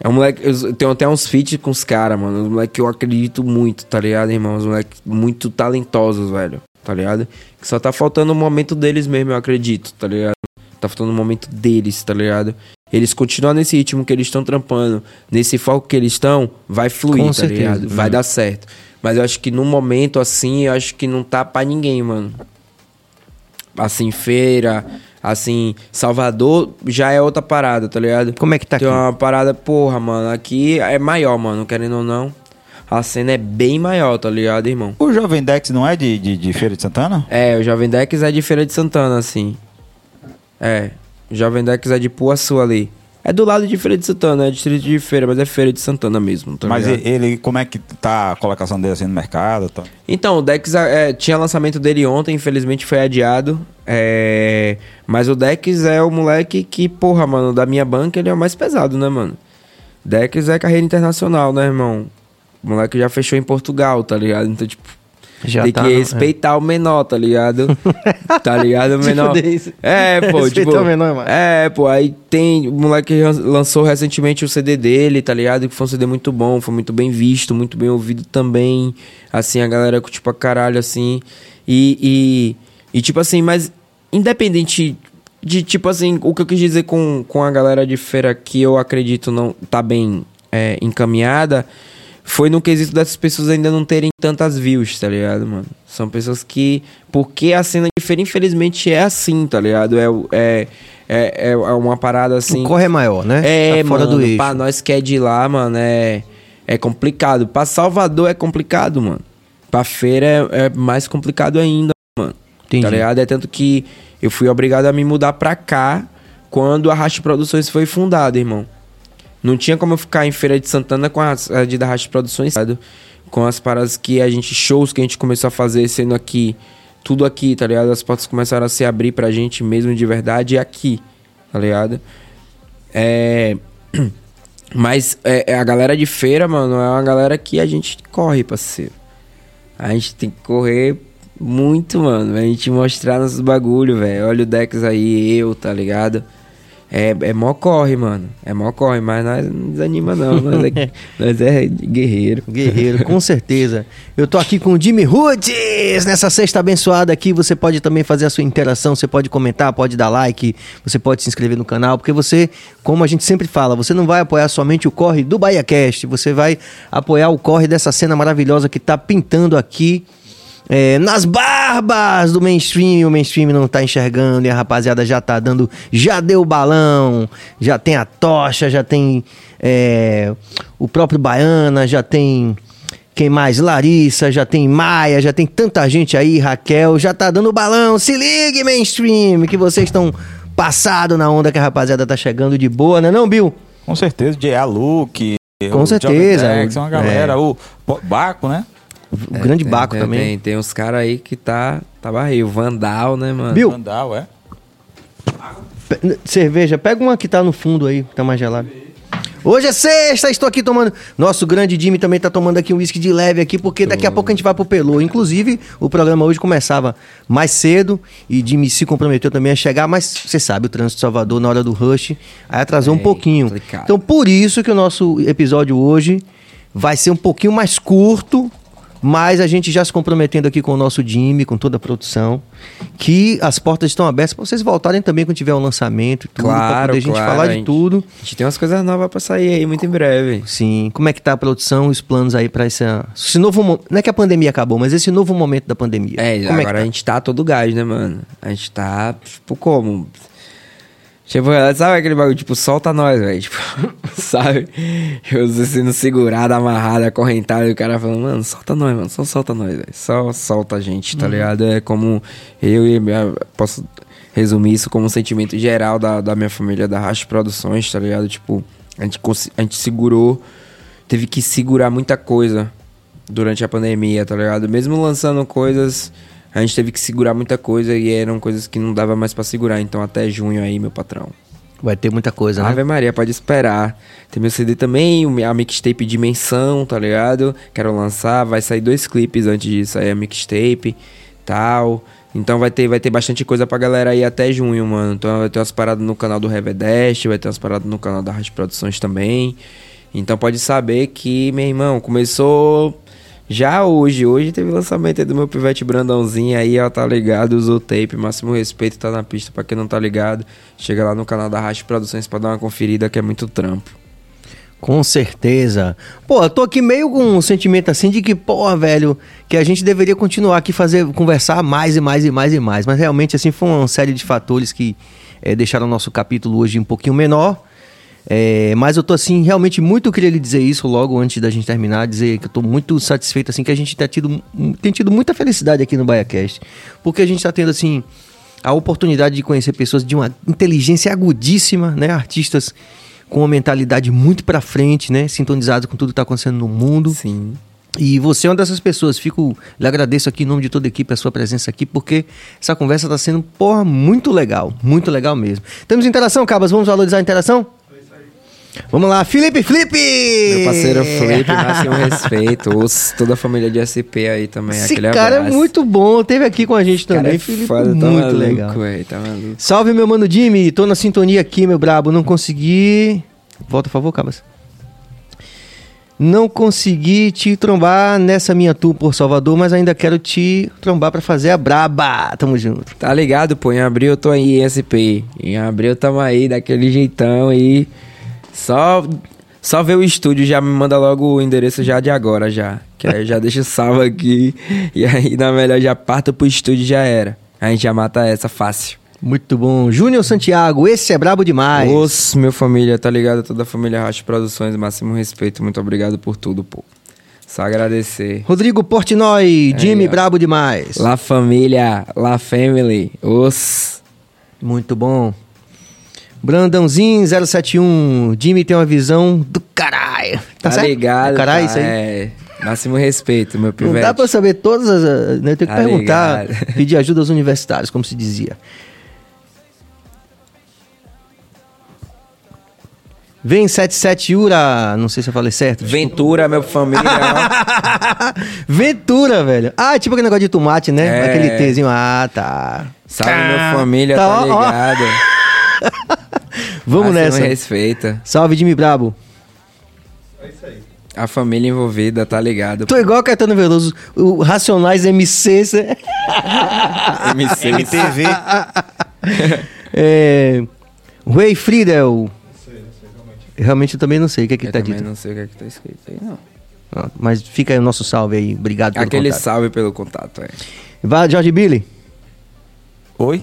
É um moleque. Eu tenho até uns feats com os caras, mano. Os moleque que eu acredito muito, tá ligado, irmão? Os moleque muito talentosos, velho. Tá ligado? Que só tá faltando o momento deles mesmo, eu acredito, tá ligado? Tá faltando o momento deles, tá ligado? Eles continuam nesse ritmo que eles estão trampando, nesse foco que eles estão, vai fluir, Com tá certeza. ligado? Vai Hum. dar certo. Mas eu acho que no momento assim, eu acho que não tá pra ninguém, mano. Assim, feira, assim, Salvador já é outra parada, tá ligado? Como é que tá Tem aqui? uma parada, porra, mano, aqui é maior, mano, querendo ou não. A cena é bem maior, tá ligado, irmão? O Jovem Dex não é de, de, de Feira de Santana? É, o Jovem Dex é de Feira de Santana, assim. É, o Jovem Dex é de Puaçu ali. É do lado de Feira de Santana, é distrito de Feira, mas é Feira de Santana mesmo, tá Mas ligado? ele, como é que tá a colocação dele assim no mercado? Tá? Então, o Dex é, tinha lançamento dele ontem, infelizmente foi adiado. É, mas o Dex é o moleque que, porra, mano, da minha banca ele é o mais pesado, né, mano? Dex é carreira internacional, né, irmão? O moleque já fechou em Portugal, tá ligado? Então, tipo, Já tem tá, que respeitar o menor, tá ligado? (laughs) tá ligado? O menor. É, pô, (laughs) Respeitar tipo. o menor, mano. É, pô, aí tem. O moleque lançou recentemente o CD dele, tá ligado? Que foi um CD muito bom, foi muito bem visto, muito bem ouvido também. Assim, a galera curtiu pra caralho, assim. E, e, e tipo assim, mas independente de, tipo assim, o que eu quis dizer com, com a galera de feira que eu acredito não tá bem é, encaminhada foi no quesito dessas pessoas ainda não terem tantas views, tá ligado, mano? São pessoas que. Porque a cena de feira, infelizmente, é assim, tá ligado? É, é, é, é uma parada assim. O corre é maior, né? É, Tá fora mano, do eixo. pra nós que é de lá, mano, é, é complicado. Pra Salvador é complicado, mano. Pra feira é, é mais complicado ainda, mano. Entendi. Tá ligado? É tanto que eu fui obrigado a me mudar pra cá quando a Racha Produções foi fundada, irmão. Não tinha como eu ficar em Feira de Santana com a, de da Racha Produções, com as paradas que a gente, shows que a gente começou a fazer sendo aqui, tudo aqui, tá ligado? As portas começaram a se abrir pra gente mesmo de verdade aqui, tá ligado? É. (clears throat) Mas é, é a galera de feira, mano, é uma galera que a gente corre, parceiro. A gente tem que correr muito, mano. A gente mostrar nossos bagulho, velho. Olha o Dex aí, eu, tá ligado? É, é mó corre, mano. É mó corre, mas nós não desanima, não. (laughs) Nós é, nós é guerreiro. Guerreiro, com certeza. Eu tô aqui com o Jimmy Roots nessa sexta abençoada aqui. Você pode também fazer a sua interação, você pode comentar, pode dar like, você pode se inscrever no canal, porque você, como a gente sempre fala, você não vai apoiar somente o corre do BahiaCast, você vai apoiar o corre dessa cena maravilhosa que tá pintando aqui. É, nas barbas do mainstream, o mainstream não tá enxergando e a rapaziada já tá dando, já deu o balão, já tem a tocha, já tem é, o próprio Baiana, já tem quem mais? Larissa, já tem Maia, já tem tanta gente aí, Raquel, já tá dando balão. Se ligue, mainstream, que vocês estão passado na onda que a rapaziada tá chegando de boa, né não, Bill? Com certeza, J.A. Luke. Com o certeza, Dex, o- uma galera. é. O Baco, né? O grande Tem- Baco tem, também. Tem, tem uns caras aí que tá, tá barril. Vandal, né, mano? Bill, Vandal, é. pe- cerveja, pega uma que tá no fundo aí, que tá mais gelada. Hoje é sexta, estou aqui tomando. Nosso grande Jimmy também tá tomando aqui um uísque de leve aqui, porque daqui a pouco a gente vai pro Pelô. Inclusive, o programa hoje começava mais cedo e Jimmy se comprometeu também a chegar, mas você sabe, o trânsito de Salvador na hora do rush aí atrasou um É, pouquinho. complicado. Então, por isso que o nosso episódio hoje vai ser um pouquinho mais curto, mas a gente já se comprometendo aqui com o nosso Jimmy, com toda a produção, que as portas estão abertas para vocês voltarem também quando tiver o lançamento e tudo, pra Claro, poder a gente falar a de gente- tudo. A gente tem umas coisas novas pra sair aí muito em breve. Sim, como é que tá a produção, os planos aí pra essa, esse novo não é que a pandemia acabou, mas esse novo momento da pandemia. É, como agora é que a tá? gente tá todo gás, né, mano? A gente tá, tipo, como? Tipo, sabe aquele bagulho, tipo, solta nós, velho. Tipo, (laughs) sabe? Eu sendo segurado, amarrado, acorrentado, e o cara falando, mano, solta nós, mano, só solta nós, velho. Só solta a gente, Uhum. tá ligado? É como eu e minha. Posso resumir isso como um sentimento geral da, da minha família da Racha Produções, tá ligado? Tipo, a gente, a gente segurou, teve que segurar muita coisa durante a pandemia, tá ligado? Mesmo lançando coisas, a gente teve que segurar muita coisa e eram coisas que não dava mais pra segurar. Então até junho aí, meu patrão. Vai ter muita coisa, né? Ave Maria, pode esperar. Tem meu CD também, a mixtape Dimensão, tá ligado? Quero lançar, vai sair dois clipes antes de sair a mixtape, tal. Então vai ter, vai ter bastante coisa pra galera aí até junho, mano. Então vai ter umas paradas no canal do Revedeste, vai ter umas paradas no canal da Rádio Produções também. Então pode saber que, meu irmão, começou já hoje. Hoje teve lançamento aí do meu pivete Brandãozinho aí, ó, tá ligado? Usou tape, máximo respeito, tá na pista pra quem não tá ligado. Chega lá no canal da Rádio Produções pra dar uma conferida que é muito trampo. Com certeza. Pô, eu tô aqui meio com um sentimento assim de que, porra, velho, que a gente deveria continuar aqui fazer, conversar mais e mais e mais e mais. Mas realmente, assim, foi uma série de fatores que eh, deixaram o nosso capítulo hoje um pouquinho menor. Eh, mas eu tô, assim, realmente muito queria lhe dizer isso logo antes da gente terminar, dizer que eu tô muito satisfeito, assim, que a gente tá tido, tem tido muita felicidade aqui no BaiaCast. Porque a gente tá tendo, assim, a oportunidade de conhecer pessoas de uma inteligência agudíssima, né? Artistas com uma mentalidade muito pra frente, né? Sintonizados com tudo que tá acontecendo no mundo. Sim. E você é uma dessas pessoas. Fico, lhe agradeço aqui em nome de toda a equipe a sua presença aqui, porque essa conversa tá sendo, porra, muito legal. Muito legal mesmo. Temos interação, Cabas? Vamos valorizar a interação? Vamos lá, Felipe Felipe! Meu parceiro Felipe, nasce um respeito. Toda a família de SP aí também. Esse cara abraço. é muito bom, teve aqui com a gente Cara também. é Felipe, foda, tá muito maluco, legal. véi, tá maluco. Salve, meu mano Jimmy. Tô na sintonia aqui, meu brabo. Não consegui. Volta, por favor, Cabas. Não consegui te trombar nessa minha tour por Salvador, mas ainda quero te trombar pra fazer a braba. Tamo junto. Tá ligado, pô? Em abril eu tô aí em SP. Em abril tamo aí daquele jeitão aí. Só, só ver o estúdio já me manda logo o endereço já de agora já. Que aí eu já deixo salvo aqui. E aí na melhor já parto pro estúdio já era. A gente já mata essa fácil. Muito bom. Júnior Santiago, esse é brabo demais. Os, meu família, tá ligado? Toda a família Racha Produções, máximo respeito. Muito obrigado por tudo, pô. Só agradecer. Rodrigo Portnoy, Jimmy, brabo demais. La família, La Family, os. Muito bom. Brandãozinho 071, Jimmy tem uma visão do caralho. Tá, certo? ligado? Do caralho, tá? isso aí. É, máximo respeito, meu Não pivete. dá pra saber todas as. ah, Né? Eu tenho que Tá perguntar, ligado. (laughs) pedir ajuda aos universitários, como se dizia. Vem 77 Ura, não sei se eu falei certo. Ventura, meu família. (laughs) Ventura, velho. Ah, é tipo aquele negócio de tomate, né? É. Aquele Tzinho. Ah, tá. Salve, meu família, Tá, tá, ó, ó. (laughs) Vamos Máximo nessa. respeita. Salve, Jimmy Brabo. A família envolvida, tá ligado? Tô igual Caetano Veloso, o Racionais MC. MC. MTV. É. Ray Friedel. Realmente eu também não sei o que é que Eu tá também dito. não sei o que é que tá escrito aí, não. Ah, Mas fica aí o nosso salve aí. Obrigado pelo Aquele contato. salve pelo contato, é. Vai, George Billy. Oi?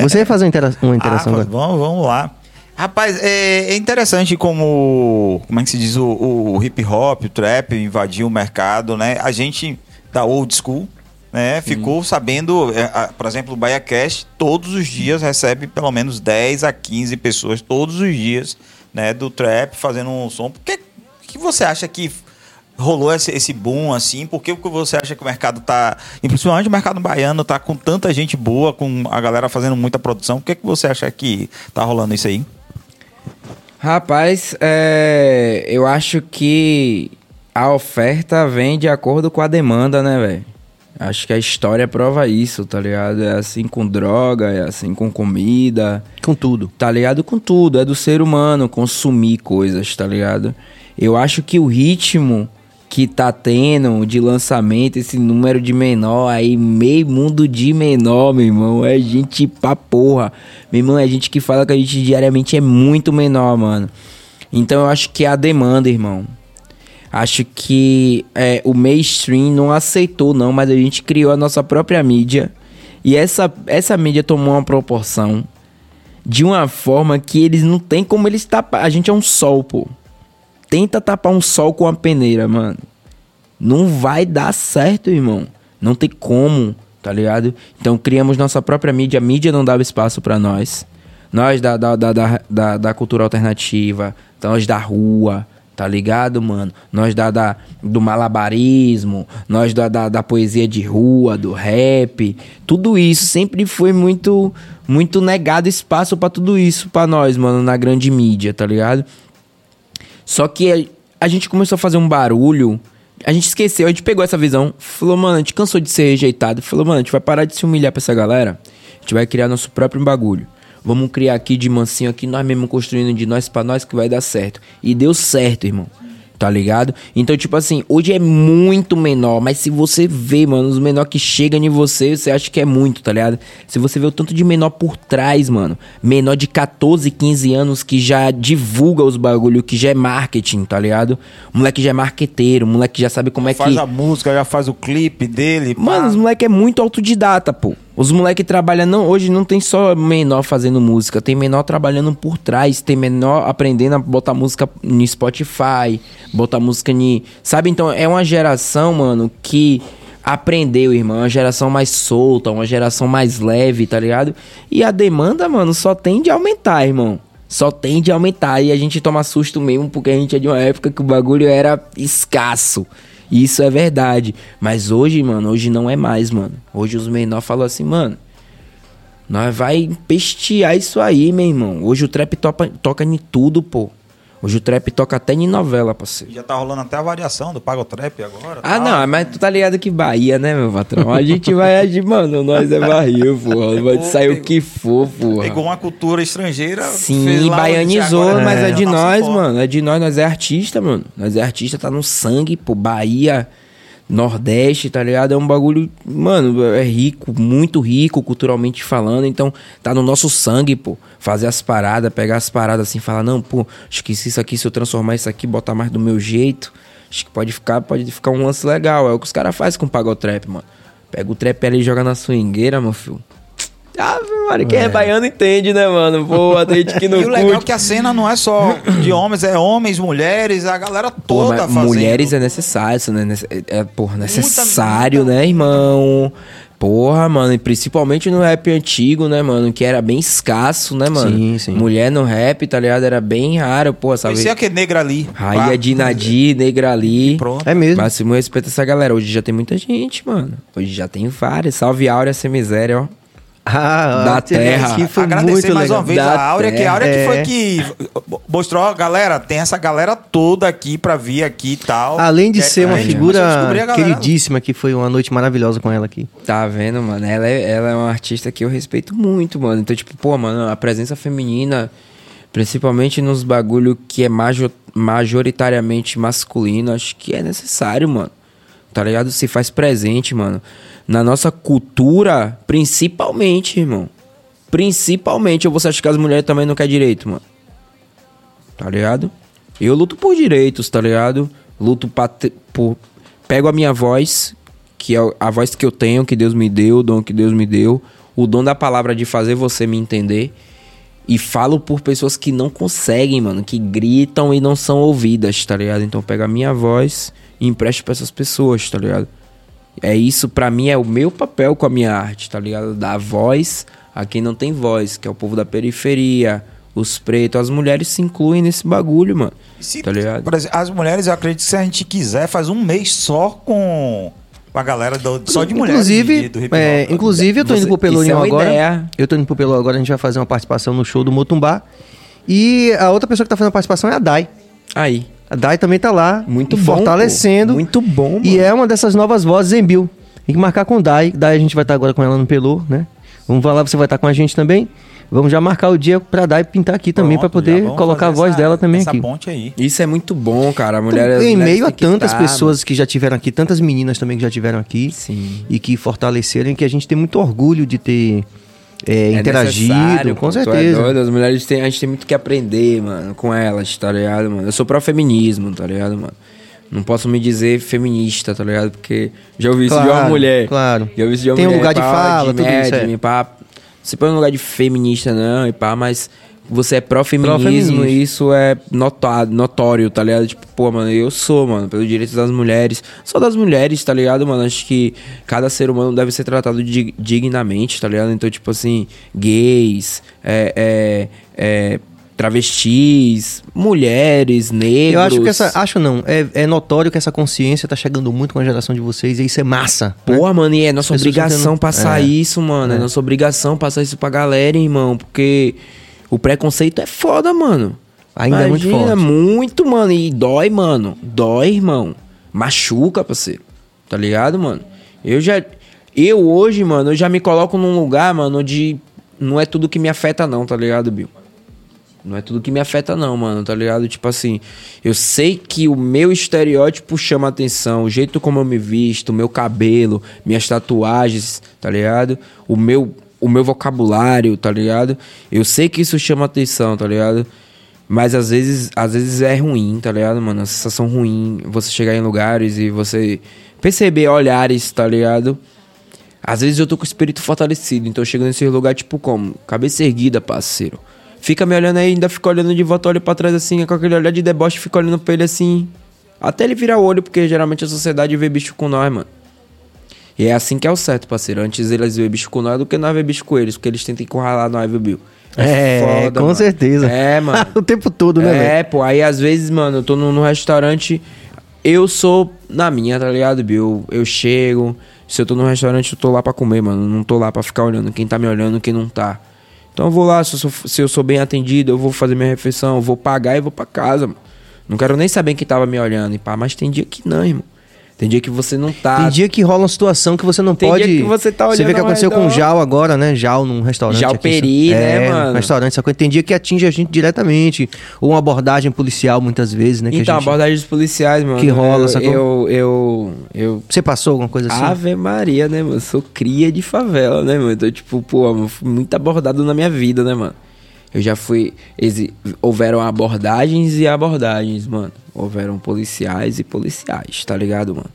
Você ia fazer uma, intera- uma (laughs) interação Ah, agora. vamos, vamos lá. Rapaz, é, é interessante como, como é que se diz, o, o hip hop, o trap invadiu o mercado, né? A gente da old school, né, ficou sabendo, é, a- por exemplo, o BaiaCast todos os dias recebe pelo menos 10 a 15 pessoas todos os dias, né, do trap fazendo um som. Por que, que você acha que rolou esse, esse boom assim? Por que que você acha que o mercado tá, principalmente o mercado baiano tá com tanta gente boa, com a galera fazendo muita produção? Por que que você acha que tá rolando isso aí? Rapaz, é, eu acho que a oferta vem de acordo com a demanda, né, velho? Acho que a história prova isso, tá ligado? É assim com droga, é assim com comida. Com tudo. Tá ligado? Com tudo. É do ser humano consumir coisas, tá ligado? Eu acho que o ritmo que tá tendo de lançamento, esse número de menor aí, meio mundo de menor, meu irmão, é gente pra porra. Meu irmão, é gente que fala que a gente diariamente é muito menor, mano. Então eu acho que é a demanda, irmão. Acho que é, o mainstream não aceitou, não, mas a gente criou a nossa própria mídia. E essa, essa mídia tomou uma proporção de uma forma que eles não tem como eles tapar. A gente é um sol, pô. Tenta tapar um sol com uma peneira, mano. Não vai dar certo, irmão. Não tem como, tá ligado? Então criamos nossa própria mídia. A mídia não dava espaço para nós. Nós da, da, da, da, da cultura alternativa, nós da rua, tá ligado, mano? Nós da, da do malabarismo, nós da, da, da, poesia de rua, do rap, tudo isso sempre foi muito muito negado espaço para tudo isso para nós, mano, na grande mídia, tá ligado? Só que a, a, gente começou a fazer um barulho, a gente esqueceu, a gente pegou essa visão, falou, mano, a gente cansou de ser rejeitado, falou, mano, a gente vai parar de se humilhar pra essa galera, a gente vai criar nosso próprio bagulho. Vamos criar aqui de mansinho aqui, nós mesmo construindo de nós para nós que vai dar certo. E deu certo, irmão. Tá ligado? Então, tipo assim, hoje é muito menor, mas se você vê, mano, os menor que chegam em você, você acha que é muito, tá ligado? Se você vê o tanto de menor por trás, mano, menor de 14, 15 anos que já divulga os bagulho, que já é marketing, tá ligado? O moleque já é marqueteiro, o moleque já sabe como já é faz que. Faz a música, já faz o clipe dele. Mano, pá. os moleque é muito autodidata, pô. Os moleques trabalham, não, hoje não tem só menor fazendo música, tem menor trabalhando por trás, tem menor aprendendo a botar música no Spotify, botar música ni, sabe? Então é uma geração, mano, que aprendeu, irmão, uma geração mais solta, uma geração mais leve, tá ligado? E a demanda, mano, só tende a aumentar, irmão. Só tende a aumentar e a gente toma susto mesmo porque a gente é de uma época que o bagulho era escasso. E isso é verdade. Mas hoje, mano, hoje não é mais, mano. Hoje os menores falam assim, mano. Nós vai pestear isso aí, meu irmão. Hoje o trap toca, toca em tudo, pô. Hoje o trap toca até em novela, parceiro. Já tá rolando até a variação do Pago Trap agora. Ah, não, mas tu tá ligado que Bahia, né, meu patrão? A gente vai agir, mano, nós é barril, porra. Vai sair o que for, porra. Pegou uma cultura estrangeira. Sim, baianizou, mas é, é de nós, mano. É de nós, nós é artista, mano. Nós é artista, tá no sangue, pô. Bahia. Nordeste, tá ligado? É um bagulho, mano, é rico, muito rico culturalmente falando. Então, tá no nosso sangue, pô. Fazer as paradas, pegar as paradas assim, falar, não, pô, acho que isso aqui, se eu transformar isso aqui, botar mais do meu jeito, acho que pode ficar, pode ficar um lance legal. É o que os caras fazem com o Pagotrap, mano. Pega o trap ali e joga na swingueira, meu filho. Ah, mano, quem é. é baiano entende, né, mano? Pô, a gente que (laughs) não E o curte. legal é que a cena não é só de homens, é homens, mulheres, a galera toda Pô, fazendo. Mulheres é necessário, isso, né? É, porra, necessário, muita, né, irmão? Porra, mano, e principalmente no rap antigo, né, mano? Que era bem escasso, né, mano? Sim, sim. Mulher no rap, tá ligado? Era bem raro, pô, sabe? Conhecia que negra ali. Raia de Nadi, negra ali. Pronto. É mesmo. Máximo respeito a essa galera. Hoje já tem muita gente, mano. Hoje já tem várias. Salve Áurea sem miséria, ó. Ah, da terra. Que foi Agradecer muito mais legal. uma vez da a Áurea, terra. que a Áurea É. que foi que mostrou, galera, tem essa galera toda aqui pra vir aqui e tal. Além de É, ser uma figura queridíssima, que foi uma noite maravilhosa com ela aqui. Tá vendo, mano? Ela é, ela é uma artista que eu respeito muito, mano. Então, tipo, pô, mano, a presença feminina, principalmente nos bagulho que é majo- majoritariamente masculino, acho que é necessário, mano. Tá ligado? Se faz presente, mano. Na nossa cultura, principalmente, irmão. Principalmente, ou você acha que as mulheres também não querem direito, mano? Tá ligado? Eu luto por direitos, tá ligado? Luto pra te- por. Pego a minha voz, que é a voz que eu tenho, que Deus me deu, o dom que Deus me deu, o dom da palavra de fazer você me entender. E falo por pessoas que não conseguem, mano, que gritam e não são ouvidas, tá ligado? Então pego a minha voz e empresto pra essas pessoas, tá ligado? É isso, pra mim, é o meu papel com a minha arte, tá ligado? Dar voz a quem não tem voz, que é o povo da periferia, os pretos, as mulheres se incluem nesse bagulho, mano. Se- Tá ligado? Por exemplo, as mulheres, eu acredito que se a gente quiser, faz um mês só com, com a galera do- só de mulheres. Inclusive, de- do hip é, inclusive eu tô Você- indo pro é Pelourinho uma agora. ideia. Eu tô indo pro Pelourinho agora, a gente vai fazer uma participação no show do Motumbá. E a outra pessoa que tá fazendo a participação é a Dai. Aí. A Dai também tá lá. Muito e bom, Fortalecendo. pô. Muito bom, E mano. é uma dessas novas vozes em Bill. Tem que marcar com o Dai. Dai a gente vai estar agora com ela no Pelô, né? Vamos falar, você vai estar com a gente também. Vamos já marcar o dia pra Dai pintar aqui também, pra Pronto, já poder vamos colocar a voz essa- dela também essa aqui. ponte aí. Isso é muito bom, cara. A mulher, as em meio a tantas tá, pessoas que já tiveram aqui, tantas meninas também que já tiveram aqui Sim. e que fortaleceram, que a gente tem muito orgulho de ter é, É interagido, com é certeza. doido, as mulheres têm, a gente tem muito que aprender, mano, com elas, tá ligado, mano? Eu sou pró-feminismo, tá ligado, mano? Não posso me dizer feminista, tá ligado? Porque já ouvi isso de uma Claro, mulher. claro. Já ouvi isso de uma Tem um mulher. lugar de fala, tudo isso, médium, é. e pá. Você põe no lugar de feminista, não, e pá, mas você é pró-feminismo Pró-feminismo. e isso é notado, notório, tá ligado? Tipo, pô, mano, eu sou, mano, pelo direito das mulheres. Só das mulheres, tá ligado, mano? Acho que cada ser humano deve ser tratado dig- dignamente, tá ligado? Então, tipo assim, gays, é, é, é, travestis, mulheres, negros. Eu acho que essa. Acho não. É, é notório que essa consciência tá chegando muito com a geração de vocês e isso é massa. né? Porra, mano, e é nossa obrigação passar É. isso, mano. É. nossa obrigação passar isso pra galera, irmão. Porque o preconceito é foda, mano. Ainda é muito Imagina, forte. muito, mano. E dói, mano. Dói, irmão. Machuca, parceiro. Tá ligado, mano? Eu já. Eu hoje, mano, eu já me coloco num lugar, mano, onde não é tudo que me afeta, não, tá ligado, Bill? Não é tudo que me afeta, não, mano, tá ligado? Tipo assim, eu sei que o meu estereótipo chama atenção, o jeito como eu me visto, o meu cabelo, minhas tatuagens, tá ligado? O meu, o meu vocabulário, tá ligado? Eu sei que isso chama atenção, tá ligado? Mas às vezes, às vezes é ruim, tá ligado, mano? A sensação ruim, você chegar em lugares e você perceber olhares, tá ligado? Às vezes eu tô com o espírito fortalecido, então eu chego nesse lugar, tipo, como? Cabeça erguida, parceiro. Fica me olhando aí, ainda fica olhando de volta, olha pra trás assim, com aquele olhar de deboche, fica olhando pra ele assim. Até ele virar o olho, porque geralmente a sociedade vê bicho com nós, mano. E é assim que é o certo, parceiro. Antes eles verem bicho com nós do que nós ver bicho com eles, porque eles tentam encurralar nós, viu, Bill? É, com certeza. É, mano. (laughs) o tempo todo, né? É, pô, aí às vezes, mano, eu tô num, num restaurante, eu sou na minha, tá ligado, Bill? Eu, eu chego, se eu tô num restaurante, eu tô lá pra comer, mano. Não tô lá pra ficar olhando quem tá me olhando, quem não tá. Então eu vou lá, se eu sou, se eu sou bem atendido, eu vou fazer minha refeição, eu vou pagar e vou pra casa, mano. Não quero nem saber quem tava me olhando, e pá, mas tem dia que não, irmão. Tem dia que você não tá. Tem dia que rola uma situação que você não Tem pode. dia que você tá Você vê olhando que aconteceu com o. Jal agora, né? Jal num restaurante. Jal Peri, né, é, mano? restaurante. Essa coisa. Tem dia que atinge a gente diretamente. Ou uma abordagem policial, muitas vezes, né? Então, gente- abordagem dos policiais, mano. Que rola, eu, sacou? eu, eu, eu Você passou alguma coisa assim? Ave Maria, né, mano? Eu sou cria de favela, né, mano? Então, tipo, pô, fui muito abordado na minha vida, né, mano? Eu já fui. Houveram abordagens e abordagens, mano. Houveram policiais e policiais, tá ligado, mano?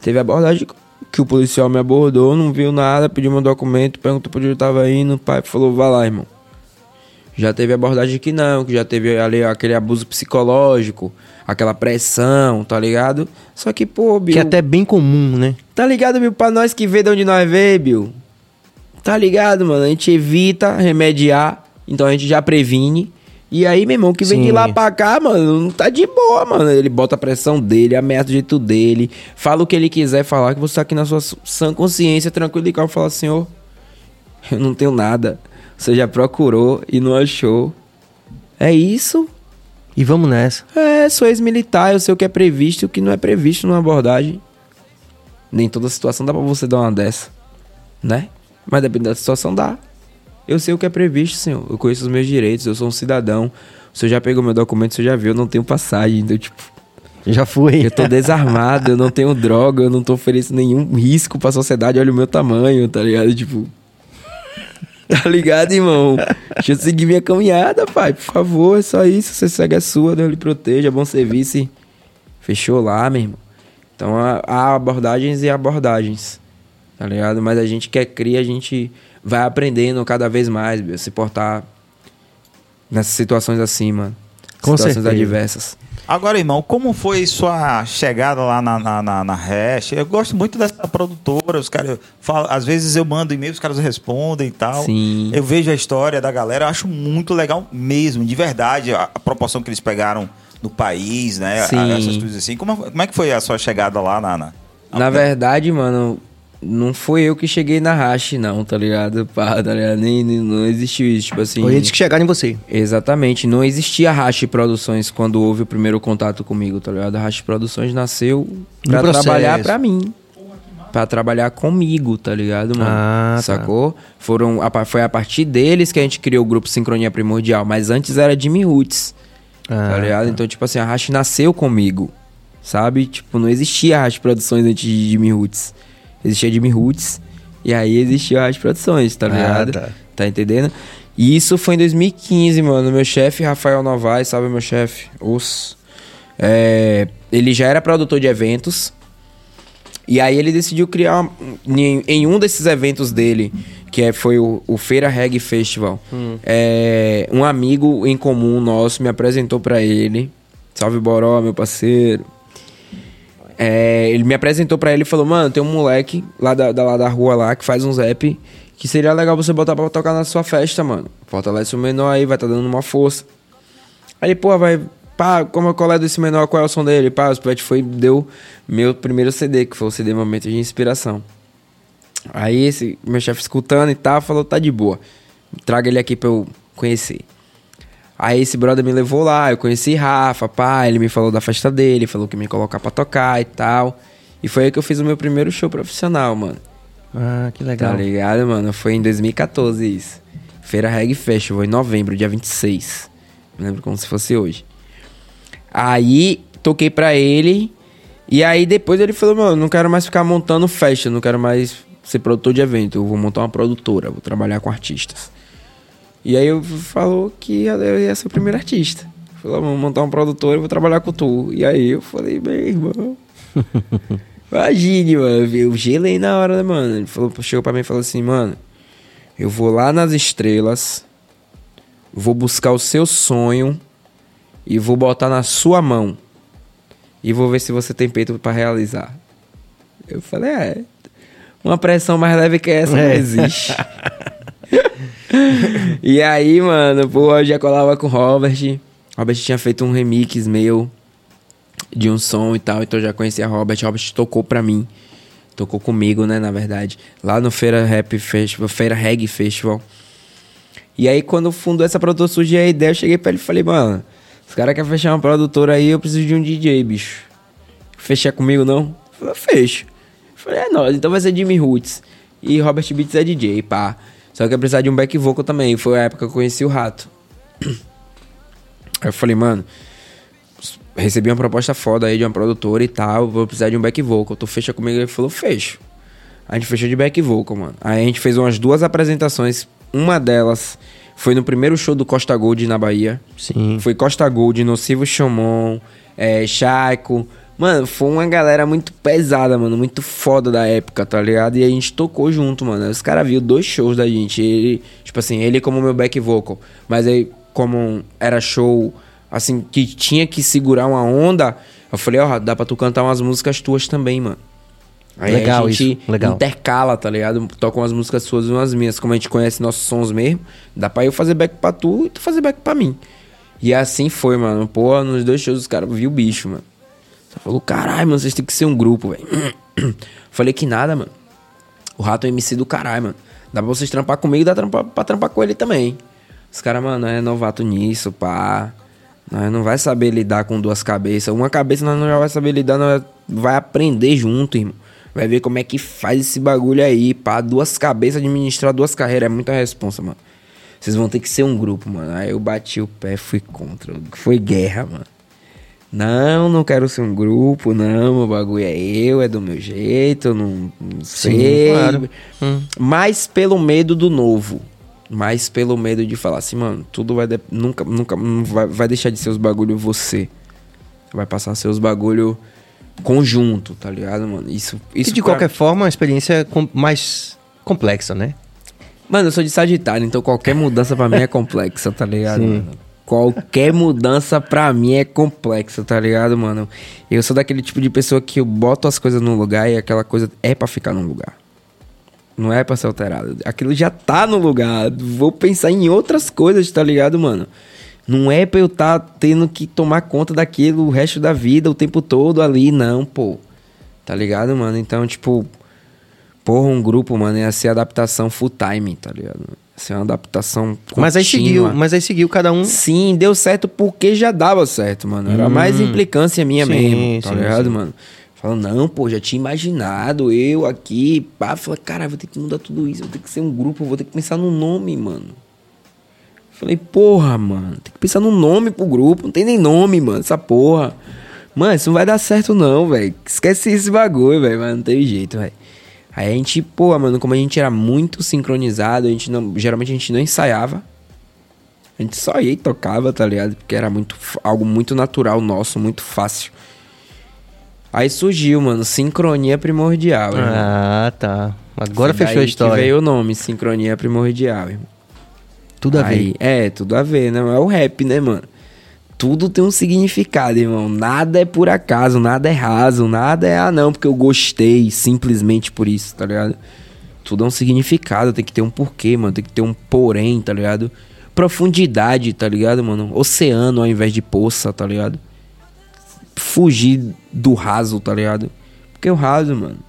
Teve abordagem que o policial me abordou, não viu nada, pediu meu documento, perguntou pra onde eu tava indo, o pai falou, vai lá, irmão. Já teve abordagem que não, que já teve ali aquele abuso psicológico, aquela pressão, tá ligado? Só que, pô, Bill. Que é até bem comum, né? Tá ligado, Bill? Pra nós que vê de onde nós vê, Bill. Tá ligado, mano? A gente evita remediar, então a gente já previne. E aí, meu irmão, que vem de Sim. lá pra cá, mano, não tá de boa, mano. Ele bota a pressão dele, ameaça do jeito dele, fala o que ele quiser falar, que você tá aqui na sua sã consciência, tranquilo e calmo, fala, senhor, eu não tenho nada. Você já procurou e não achou. É isso. E vamos nessa. É, sou ex-militar, eu sei o que é previsto e o que não é previsto numa abordagem. Nem toda situação dá pra você dar uma dessa, né? Mas dependendo da situação, dá. Eu sei o que é previsto, senhor. Eu conheço os meus direitos, eu sou um cidadão. O senhor já pegou meu documento, o senhor já viu, eu não tenho passagem. Então, tipo, Já fui. eu tô desarmado, eu não tenho droga, eu não tô oferecendo nenhum risco pra sociedade, olha o meu tamanho, tá ligado? Tipo. (laughs) Tá ligado, irmão? Deixa eu seguir minha caminhada, pai, por favor, é só isso. Você segue a sua, Deus lhe proteja, bom serviço. Fechou lá, meu irmão. Então há há abordagens e abordagens, tá ligado? Mas a gente quer criar, a gente vai aprendendo cada vez mais, meu, se portar nessas situações assim, mano. Com situações certeza. adversas. Agora, irmão, como foi sua chegada lá na, na, na, na Hash? Eu gosto muito dessa produtora, os caras falam, às vezes eu mando e-mail, os caras respondem e tal. Sim. Eu vejo a história da galera, eu acho muito legal mesmo, de verdade, a, a proporção que eles pegaram no país, né? a- Sim. essas coisas assim. Como, como é que foi a sua chegada lá na. na... Na verdade, mano, não foi eu que cheguei na Hash, não, tá ligado? (laughs) Pá, tá ligado? Nem, nem- não existiu isso, tipo assim. Foi eles que chegaram em você. Exatamente, não existia Hash Produções quando houve o primeiro contato comigo, tá ligado? A Produções nasceu pra trabalhar pra mim. Pra trabalhar comigo, tá ligado, mano? Ah, tá. Sacou? Foram, a foi a partir deles que a gente criou o grupo Sincronia Primordial, mas antes era Jimmy Roots, Ah, tá ligado? Então, tipo assim, a Hash nasceu comigo, sabe? Tipo, não existia Hash Produções antes de Jimmy Roots. Existia Jimmy Roots e aí existia a Hash Produções, tá Ah, ligado? tá. Tá entendendo? E isso foi em 2015, mano. Meu chefe, Rafael Novaes, sabe meu chefe? Os. É, ele já era produtor de eventos. E aí ele decidiu criar em, em um desses eventos dele, que é- foi o, o Feira Reggae Festival. é, um amigo em comum nosso me apresentou pra ele. Salve Boró, meu parceiro. É, ele me apresentou pra ele e falou: Mano, tem um moleque lá da, da- lá da rua lá que faz uns rap que seria legal você botar pra tocar na sua festa, mano. Fortalece o menor aí, vai tá dando uma força. Aí, pô, vai. Pá, como é qual é desse menor? Qual é o som dele? Pá, o Splat foi deu meu primeiro CD, que foi o CD Momento de Inspiração. Aí esse meu chefe escutando e tal, falou, tá de boa. Traga ele aqui pra eu conhecer. Aí esse brother me levou lá, eu conheci Rafa, pá, ele me falou da festa dele, falou que ia me colocar pra tocar e tal. E foi aí que eu fiz o meu primeiro show profissional, mano. Ah, que legal. Tá ligado, mano? Foi em 2014 isso. Feira Reggae Festival, em novembro, dia 26. Me lembro como se fosse hoje. Aí, toquei pra ele. E aí, depois ele falou, mano, não quero mais ficar montando festa, não quero mais ser produtor de evento. Eu vou montar uma produtora, vou trabalhar com artistas. E aí, eu falou que eu ia ser o primeiro artista. Falou, vamos montar uma produtora, eu vou trabalhar com tu. E aí, eu falei, meu irmão... (laughs) Imagine, mano. Eu gelei na hora, né, mano? Ele falou, chegou pra mim e falou assim, mano, eu vou lá nas estrelas, vou buscar o seu sonho e vou botar na sua mão. E vou ver se você tem peito pra realizar. Eu falei, é. Uma pressão mais leve que essa não É. existe. (laughs) (laughs) e aí, mano, pô, eu já colava com o Robert. Robert tinha feito um remix meu de um som e tal, então eu já conhecia Robert. Robert tocou pra mim. Tocou comigo, né, na verdade. Lá no Feira Rap Festival, Feira Reggae Festival. E aí, quando fundou essa produtora, surgiu a ideia, eu cheguei pra ele e falei, mano, os caras querem fechar uma produtora aí, eu preciso de um DJ, bicho. Fechar comigo, não? Ele falou, fecho. Eu falei, é nóis, então vai ser Jimmy Roots. E Robert Beats é DJ, pá. Só que eu precisava de um back vocal também. Foi a época que eu conheci o Rato. Aí eu falei, mano, recebi uma proposta foda aí de uma produtora e tal, vou precisar de um back vocal. Tu fecha comigo? Ele falou, fecho. A gente fechou de back vocal, mano. Aí a gente fez umas duas apresentações. Uma delas foi no primeiro show do Costa Gold na Bahia. Sim. Foi Costa Gold, Nocivo Chomon, é. Mano, foi uma galera muito pesada, mano. Muito foda da época, tá ligado? E a gente tocou junto, mano. Os caras viram dois shows da gente. Ele, tipo assim, ele como meu back vocal. Mas aí, como era show, assim, que tinha que segurar uma onda, eu falei, ó, dá pra tu cantar umas músicas tuas também, mano. Aí Legal a gente isso, legal. intercala, tá ligado? Toca umas músicas suas e umas minhas. Como a gente conhece nossos sons mesmo, dá pra eu fazer back pra tu e tu fazer back pra mim. E assim foi, mano. Pô, nos dois shows os caras viu o bicho, mano. Só falou, caralho, mano, vocês têm que ser um grupo, velho. (clears throat) Falei que nada, mano. O rato é MC do caralho, mano. Dá pra vocês trampar comigo, dá trampa, pra trampar com ele também. Os caras, mano, é novato nisso, pá. Nós não vai saber lidar com duas cabeças. Uma cabeça nós não já vai saber lidar, nós vai aprender junto, irmão. Vai ver como é que faz esse bagulho aí, pá. Duas cabeças, administrar duas carreiras é muita responsa, mano. Vocês vão ter que ser um grupo, mano. Aí eu bati o pé, fui contra. Foi guerra, mano. Não, não quero ser um grupo, não. O bagulho é eu, é do meu jeito, eu não, não sei. claro. Hum. Mais pelo medo do novo. Mais pelo medo de falar assim, mano, tudo vai. de- Nunca, nunca vai, vai deixar de ser os bagulho você. Vai passar a ser os bagulho conjunto, tá ligado, mano? Isso, isso e de pra- qualquer forma, a experiência é com- mais complexa, né? Mano, eu sou de Sagitário, então qualquer mudança pra mim é complexa, tá ligado, Sim. mano? Qualquer mudança pra mim é complexa, tá ligado, mano? Eu sou daquele tipo de pessoa que eu boto as coisas no lugar e aquela coisa é pra ficar no lugar. Não é pra ser alterado. Aquilo já tá no lugar. Vou pensar em outras coisas, tá ligado, mano? Não é pra eu tá tendo que tomar conta daquilo o resto da vida, o tempo todo ali, não, pô. Tá ligado, mano? Então, tipo, Porra, um grupo, mano, ia ser adaptação full time, tá ligado? Ser uma adaptação Mas aí contínua. seguiu, mas aí seguiu cada um. Sim, deu certo porque já dava certo, mano. Era mais implicância minha Hum. Sim, mesmo, tá sim, ligado, sim. mano? Falando, não, pô, já tinha imaginado, eu aqui, pá, falei, cara, vou ter que mudar tudo isso, vou ter que ser um grupo, vou ter que pensar no nome, mano. Falei, porra, mano, tem que pensar no nome pro grupo, não tem nem nome, mano, essa porra. Mano, isso não vai dar certo não, velho. Esquece esse bagulho, velho, mas não teve jeito, velho. Aí a gente, pô, mano, como a gente era muito sincronizado, a gente não, geralmente a gente não ensaiava. A gente só ia e tocava, tá ligado? Porque era muito, algo muito natural nosso, muito fácil. Aí surgiu, mano, sincronia primordial. irmão. Ah, tá. Agora Foi fechou a daí que história. veio o nome, sincronia primordial, irmão. Tudo a ver. Aí, é, tudo a ver, né? É o rap, né, mano? Tudo tem um significado, irmão. Nada é por acaso, nada é raso, nada é, ah, não, porque eu gostei, simplesmente por isso, tá ligado? Tudo é um significado, tem que ter um porquê, mano. Tem que ter um porém, tá ligado? Profundidade, tá ligado, mano? Oceano ao invés de poça, tá ligado? Fugir do raso, tá ligado? Porque o raso, mano.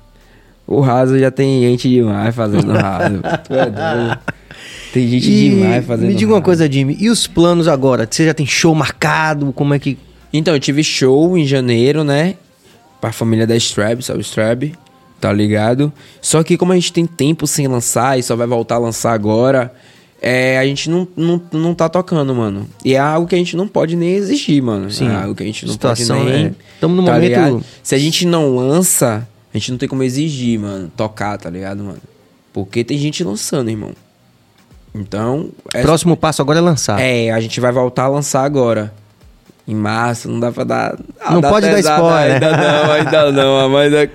O raso já tem gente demais fazendo raso. Tu é doido. (laughs) Tem gente E demais fazendo me diga uma coisa, Jimmy. E os planos agora? Você já tem show marcado? Como é que. Então, eu tive show em janeiro, né? Pra família da Strab, sabe Strab? Tá ligado? Só que como a gente tem tempo sem lançar e só vai voltar a lançar agora, é, a gente não, não, não tá tocando, mano. E é algo que a gente não pode nem exigir, mano. Sim. É algo que a gente não Situação, pode nem... é. Tamo no tá momento- ligado? Se a gente não lança, a gente não tem como exigir, mano. Tocar, tá ligado, mano? Porque tem gente lançando, irmão. Então... é- Próximo passo agora é lançar. é, a gente vai voltar a lançar agora. Em março, não dá pra dar. a Não pode dar spoiler. (laughs) Ainda não, ainda não. Mas é,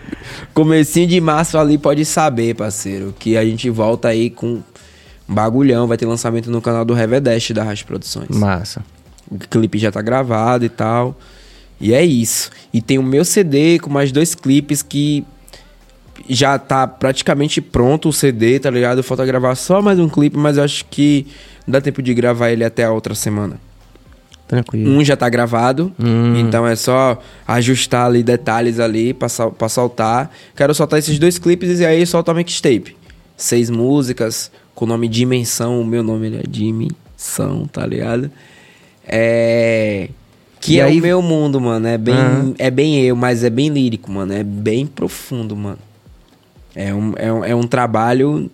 comecinho de março ali pode saber, parceiro. Que a gente volta aí com um bagulhão. Vai ter lançamento no canal do Revedeste da Racha Produções. Massa. O clipe já tá gravado e tal. E é isso. E tem o meu CD com mais dois clipes que já tá praticamente pronto o CD, tá ligado? Falta gravar só mais um clipe, mas eu acho que dá tempo de gravar ele até a outra semana. Tranquilo. Um já tá gravado, Hum. então é só ajustar ali detalhes ali pra, pra soltar. Quero soltar esses dois clipes e aí solta a mixtape. Seis músicas com o nome Dimensão. O meu nome ele é Dimensão, tá ligado? É. Que E é aí- o meu mundo, mano. É bem, Aham. é bem eu, mas é bem lírico, mano. É bem profundo, mano. É um, é um, é um trabalho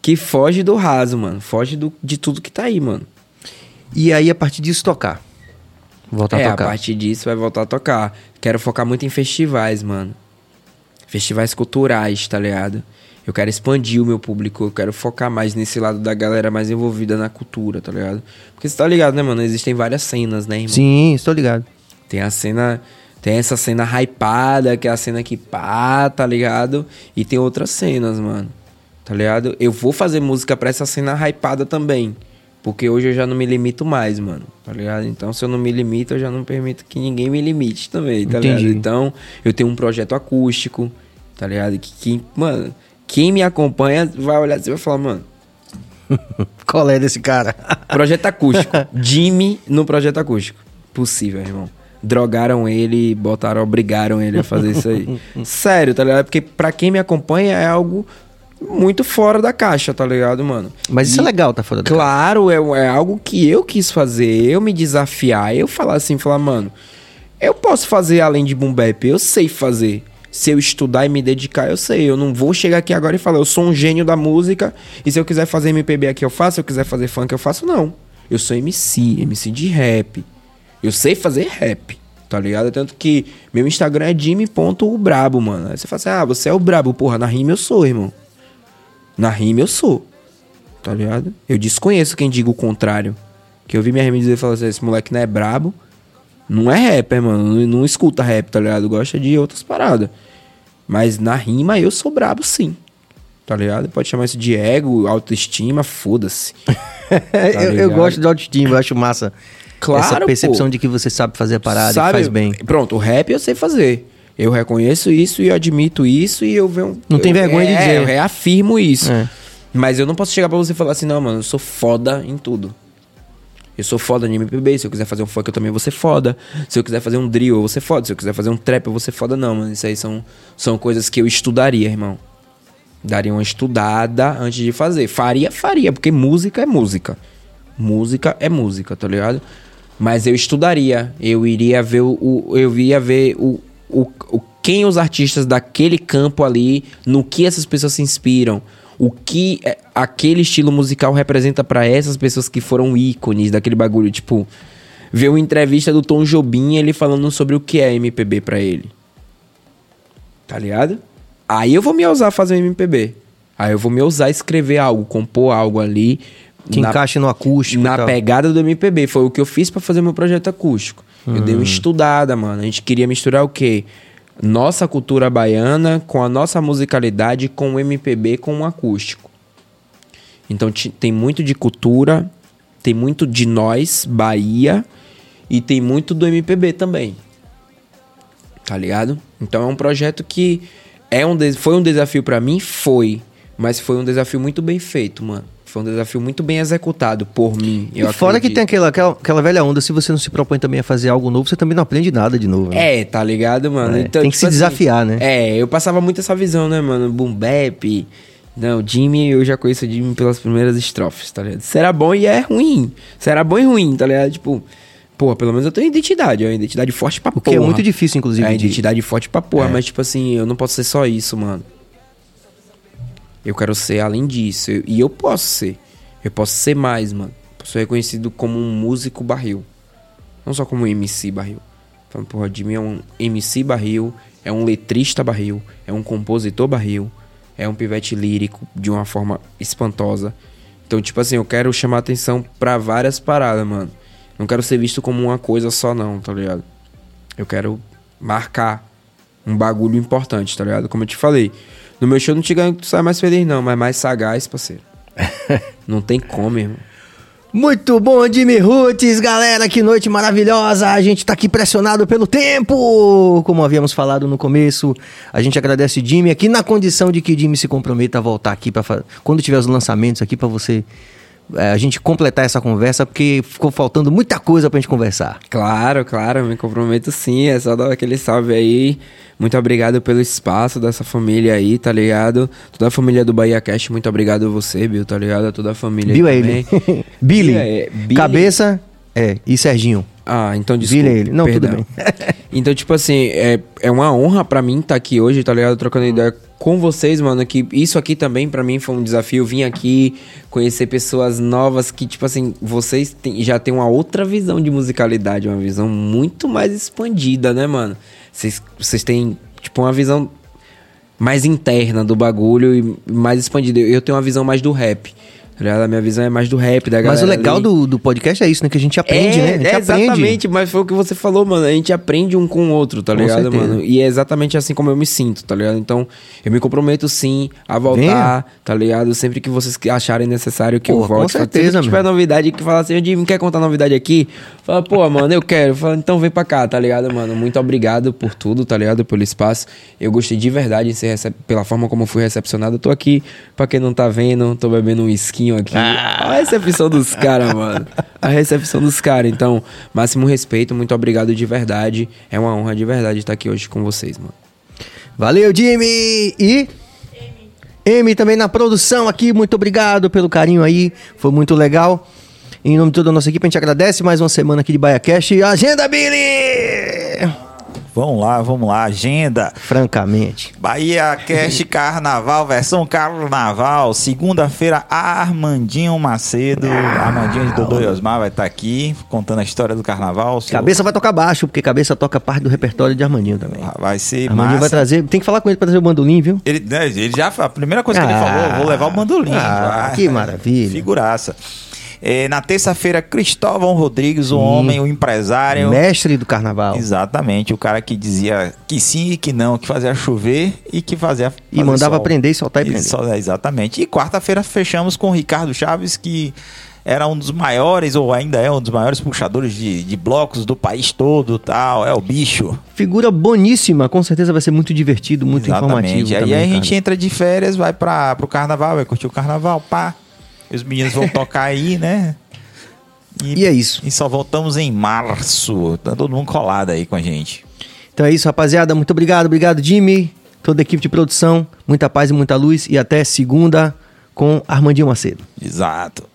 que foge do raso, mano. Foge do, de tudo que tá aí, mano. E aí, a partir disso, tocar. Voltar é, a a tocar. partir disso vai voltar a tocar. Quero focar muito em festivais, mano. Festivais culturais, tá ligado? Eu quero expandir o meu público, eu quero focar mais nesse lado da galera mais envolvida na cultura, tá ligado? Porque você tá ligado, né, mano? Existem várias cenas, né, irmão? Sim, estou ligado. Tem a cena. Tem essa cena hypada, que é a cena que pá, tá ligado? E tem outras cenas, mano. Tá ligado? Eu vou fazer música pra essa cena hypada também. Porque hoje eu já não me limito mais, mano. Tá ligado? Então, se eu não me limito, eu já não permito que ninguém me limite também, tá Entendi. ligado? Então, eu tenho um projeto acústico, tá ligado? Que, que, mano, quem me acompanha vai olhar assim e vai falar, mano, (laughs) Qual é desse cara? Projeto acústico. (laughs) Jimmy no projeto acústico. Possível, irmão. Drogaram ele, botaram, obrigaram ele a fazer isso aí. (laughs) Sério, tá ligado? Porque pra quem me acompanha é algo muito fora da caixa, tá ligado, mano? Mas isso E- é legal, tá fora da Claro, é, é algo que eu quis fazer, eu me desafiar, eu falar assim, falar, mano, eu posso fazer além de boom bap, eu sei fazer. Se eu estudar e me dedicar, eu sei. Eu não vou chegar aqui agora e falar, eu sou um gênio da música, e se eu quiser fazer MPB aqui eu faço, se eu quiser fazer funk eu faço, não. Eu sou MC, MC de rap. Eu sei fazer rap, tá ligado? Tanto que meu Instagram é jimmy.brabo, mano. Aí você fala assim, ah, você é o brabo. Porra, na rima eu sou, irmão. Na rima eu sou. Tá ligado? Eu desconheço quem diga o contrário. Que eu vi minha rima dizer e falar assim, esse moleque não é brabo. Não é rapper, mano. Não, escuta rap, tá ligado? Gosta de outras paradas. Mas na rima eu sou brabo sim. Tá ligado? Pode chamar isso de ego, autoestima, foda-se. (laughs) eu, eu ligado? gosto de autoestima, eu acho massa. Claro, Essa percepção pô. de que você sabe fazer a parada Sabe? e faz bem. Pronto, o rap eu sei fazer. Eu reconheço isso e eu admito isso e eu venho. Não tem eu- vergonha de é, dizer. Eu reafirmo isso. É. Mas eu não posso chegar pra você e falar assim, não, mano, eu sou foda em tudo. Eu sou foda em MPB, se eu quiser fazer um funk eu também vou ser foda. Se eu quiser fazer um drill eu vou ser foda. Se eu quiser fazer um trap eu vou ser foda, não, mano. Isso aí são, são coisas que eu estudaria, irmão. Daria uma estudada antes de fazer. Faria, faria, porque música é música. Música é música, tá ligado? Mas eu estudaria. Eu iria ver o. eu iria ver o, o, o- quem os artistas daquele campo ali, no que essas pessoas se inspiram. O que é, aquele estilo musical representa pra essas pessoas que foram ícones daquele bagulho. Tipo, ver uma entrevista do Tom Jobim, ele falando sobre o que é MPB pra ele. Tá ligado? Aí eu vou me ousar fazer um MPB. Aí eu vou me ousar escrever algo, compor algo ali. Que na- encaixe no acústico. na pegada do MPB. Foi o que eu fiz pra fazer meu projeto acústico. Eu dei uma estudada, mano. A gente queria misturar o quê? Nossa cultura baiana com a nossa musicalidade, com o MPB, com o acústico. Então tem muito de cultura, tem muito de nós, Bahia, e tem muito do MPB também. Tá ligado? Então é um projeto que é um foi um desafio pra mim, foi, mas foi um desafio muito bem feito, mano. Foi um desafio muito bem executado por mim. E Eu fora que acredito. tem aquela, aquela, aquela velha onda, se você não se propõe também a fazer algo novo, você também não aprende nada de novo. né? É, tá ligado, mano? É, tem que se desafiar, né? É, eu passava muito essa visão, né, mano? Boom bap. Não, Jimmy, eu já conheço o Jimmy pelas primeiras estrofes, tá ligado? Será bom e é ruim. Será bom e ruim, tá ligado? Tipo, pô, pelo menos eu tenho identidade, é uma identidade forte pra O porra. que é muito difícil, inclusive. É, de- identidade forte pra porra, É. mas tipo assim, eu não posso ser só isso, mano. Eu quero ser além disso. eu- e eu posso ser. Eu posso ser mais, mano. Eu sou reconhecido como um músico barril. Não só como um MC barril. Falando, porra, Jimmy é um MC barril, é um letrista barril, é um compositor barril, é um pivete lírico de uma forma espantosa. Então, tipo assim, eu quero chamar atenção pra várias paradas, mano. Não quero ser visto como uma coisa só, não, tá ligado? Eu quero marcar um bagulho importante, tá ligado? Como eu te falei. No meu show não te ganho que tu sai mais feliz, não, mas mais sagaz, parceiro. (laughs) não tem como, irmão. Muito bom, Jimmy Roots, galera, que noite maravilhosa. A gente tá aqui pressionado pelo tempo, como havíamos falado no começo. A gente agradece o Jimmy aqui na condição de que o Jimmy se comprometa a voltar aqui para quando tiver os lançamentos aqui pra você é, a gente completar essa conversa, porque ficou faltando muita coisa pra gente conversar. Claro, claro, me comprometo sim. É só dar aquele salve aí. Muito obrigado pelo espaço dessa família aí, tá ligado? Toda a família do Bahia Cast, muito obrigado a você, Bill, tá ligado? Toda a família Bill é aí ele. também. (laughs) Billy, Billy. cabeça, é, e Serginho. Ah, então desculpa. É ele. Não, tudo perdão. bem. (laughs) então, tipo assim, é, é uma honra pra mim estar aqui hoje, tá ligado? Trocando ideia com vocês, mano. Que isso aqui também pra mim foi um desafio. Vim aqui conhecer pessoas novas que, tipo assim, vocês têm- já têm uma outra visão de musicalidade, uma visão muito mais expandida, né, mano? Vocês, vocês têm, tipo, uma visão mais interna do bagulho e mais expandida. Eu tenho uma visão mais do rap. Tá? A minha visão é mais do rap, da galera. Mas o legal ali. do, do podcast é isso, né? Que a gente aprende, é, né? A gente é aprende. exatamente, mas foi o que você falou, mano. A gente aprende um com o outro, tá Com ligado, certeza. mano? E é exatamente assim como eu me sinto, tá ligado? Então, eu me comprometo sim a voltar, tá ligado? Sempre que vocês acharem necessário que Pô, eu com volte. certeza, Se tiver mano. novidade que fala assim, Jimmy, quer contar novidade aqui? Fala, pô, mano, eu quero. Fala, então vem pra cá, tá ligado, mano? Muito obrigado por tudo, tá ligado? Pelo espaço. Eu gostei de verdade em ser recep... pela forma como eu fui recepcionado. Eu tô aqui, pra quem não tá vendo, tô bebendo um esquinho aqui. Ah. A recepção dos caras, mano. A recepção dos caras. Então, máximo respeito, muito obrigado de verdade. É uma honra de verdade estar aqui hoje com vocês, mano. Valeu, Jimmy! E. M também na produção aqui, muito obrigado pelo carinho aí, foi muito legal. Em nome de toda a nossa equipe, a gente agradece mais uma semana aqui de BaiaCast. Agenda, Billy! Vamos lá, vamos lá. Agenda. Francamente. Bahia Cast (laughs) Carnaval, versão Carnaval. Segunda-feira, Armandinho Macedo. Armandinho de Dodô e Osmar vai estar aqui contando a história do Carnaval. Seu- Cabeça vai tocar baixo, porque cabeça toca parte do repertório de Armandinho também. Vai ser Armandinho massa. vai trazer. Tem que falar com ele pra trazer o bandolim, viu? Ele, né, ele já, a primeira coisa que ele Ah, falou, vou levar o bandolim. ah, vai. que maravilha. Figuraça. É, na terça-feira, Cristóvão Rodrigues, o homem, o empresário. Mestre do carnaval. Exatamente, o cara que dizia que sim e que não, que fazia chover e que fazia. E fazer mandava sol. prender e soltar e E prender. é, exatamente. E quarta-feira fechamos com o Ricardo Chaves, que era um dos maiores, ou ainda é um dos maiores puxadores de, de blocos do país todo tal. É o bicho. Figura boníssima, com certeza vai ser muito divertido, muito informativo. E aí também, a gente entra de férias, vai para pro carnaval, vai curtir o carnaval, pá. E os meninos vão tocar aí, né? E é isso. E só voltamos em março. Tá todo mundo colado aí com a gente. Então é isso, rapaziada. Muito obrigado. Obrigado, Jimmy. toda a equipe de produção, muita paz e muita luz e até segunda com Armandinho Macedo. Exato.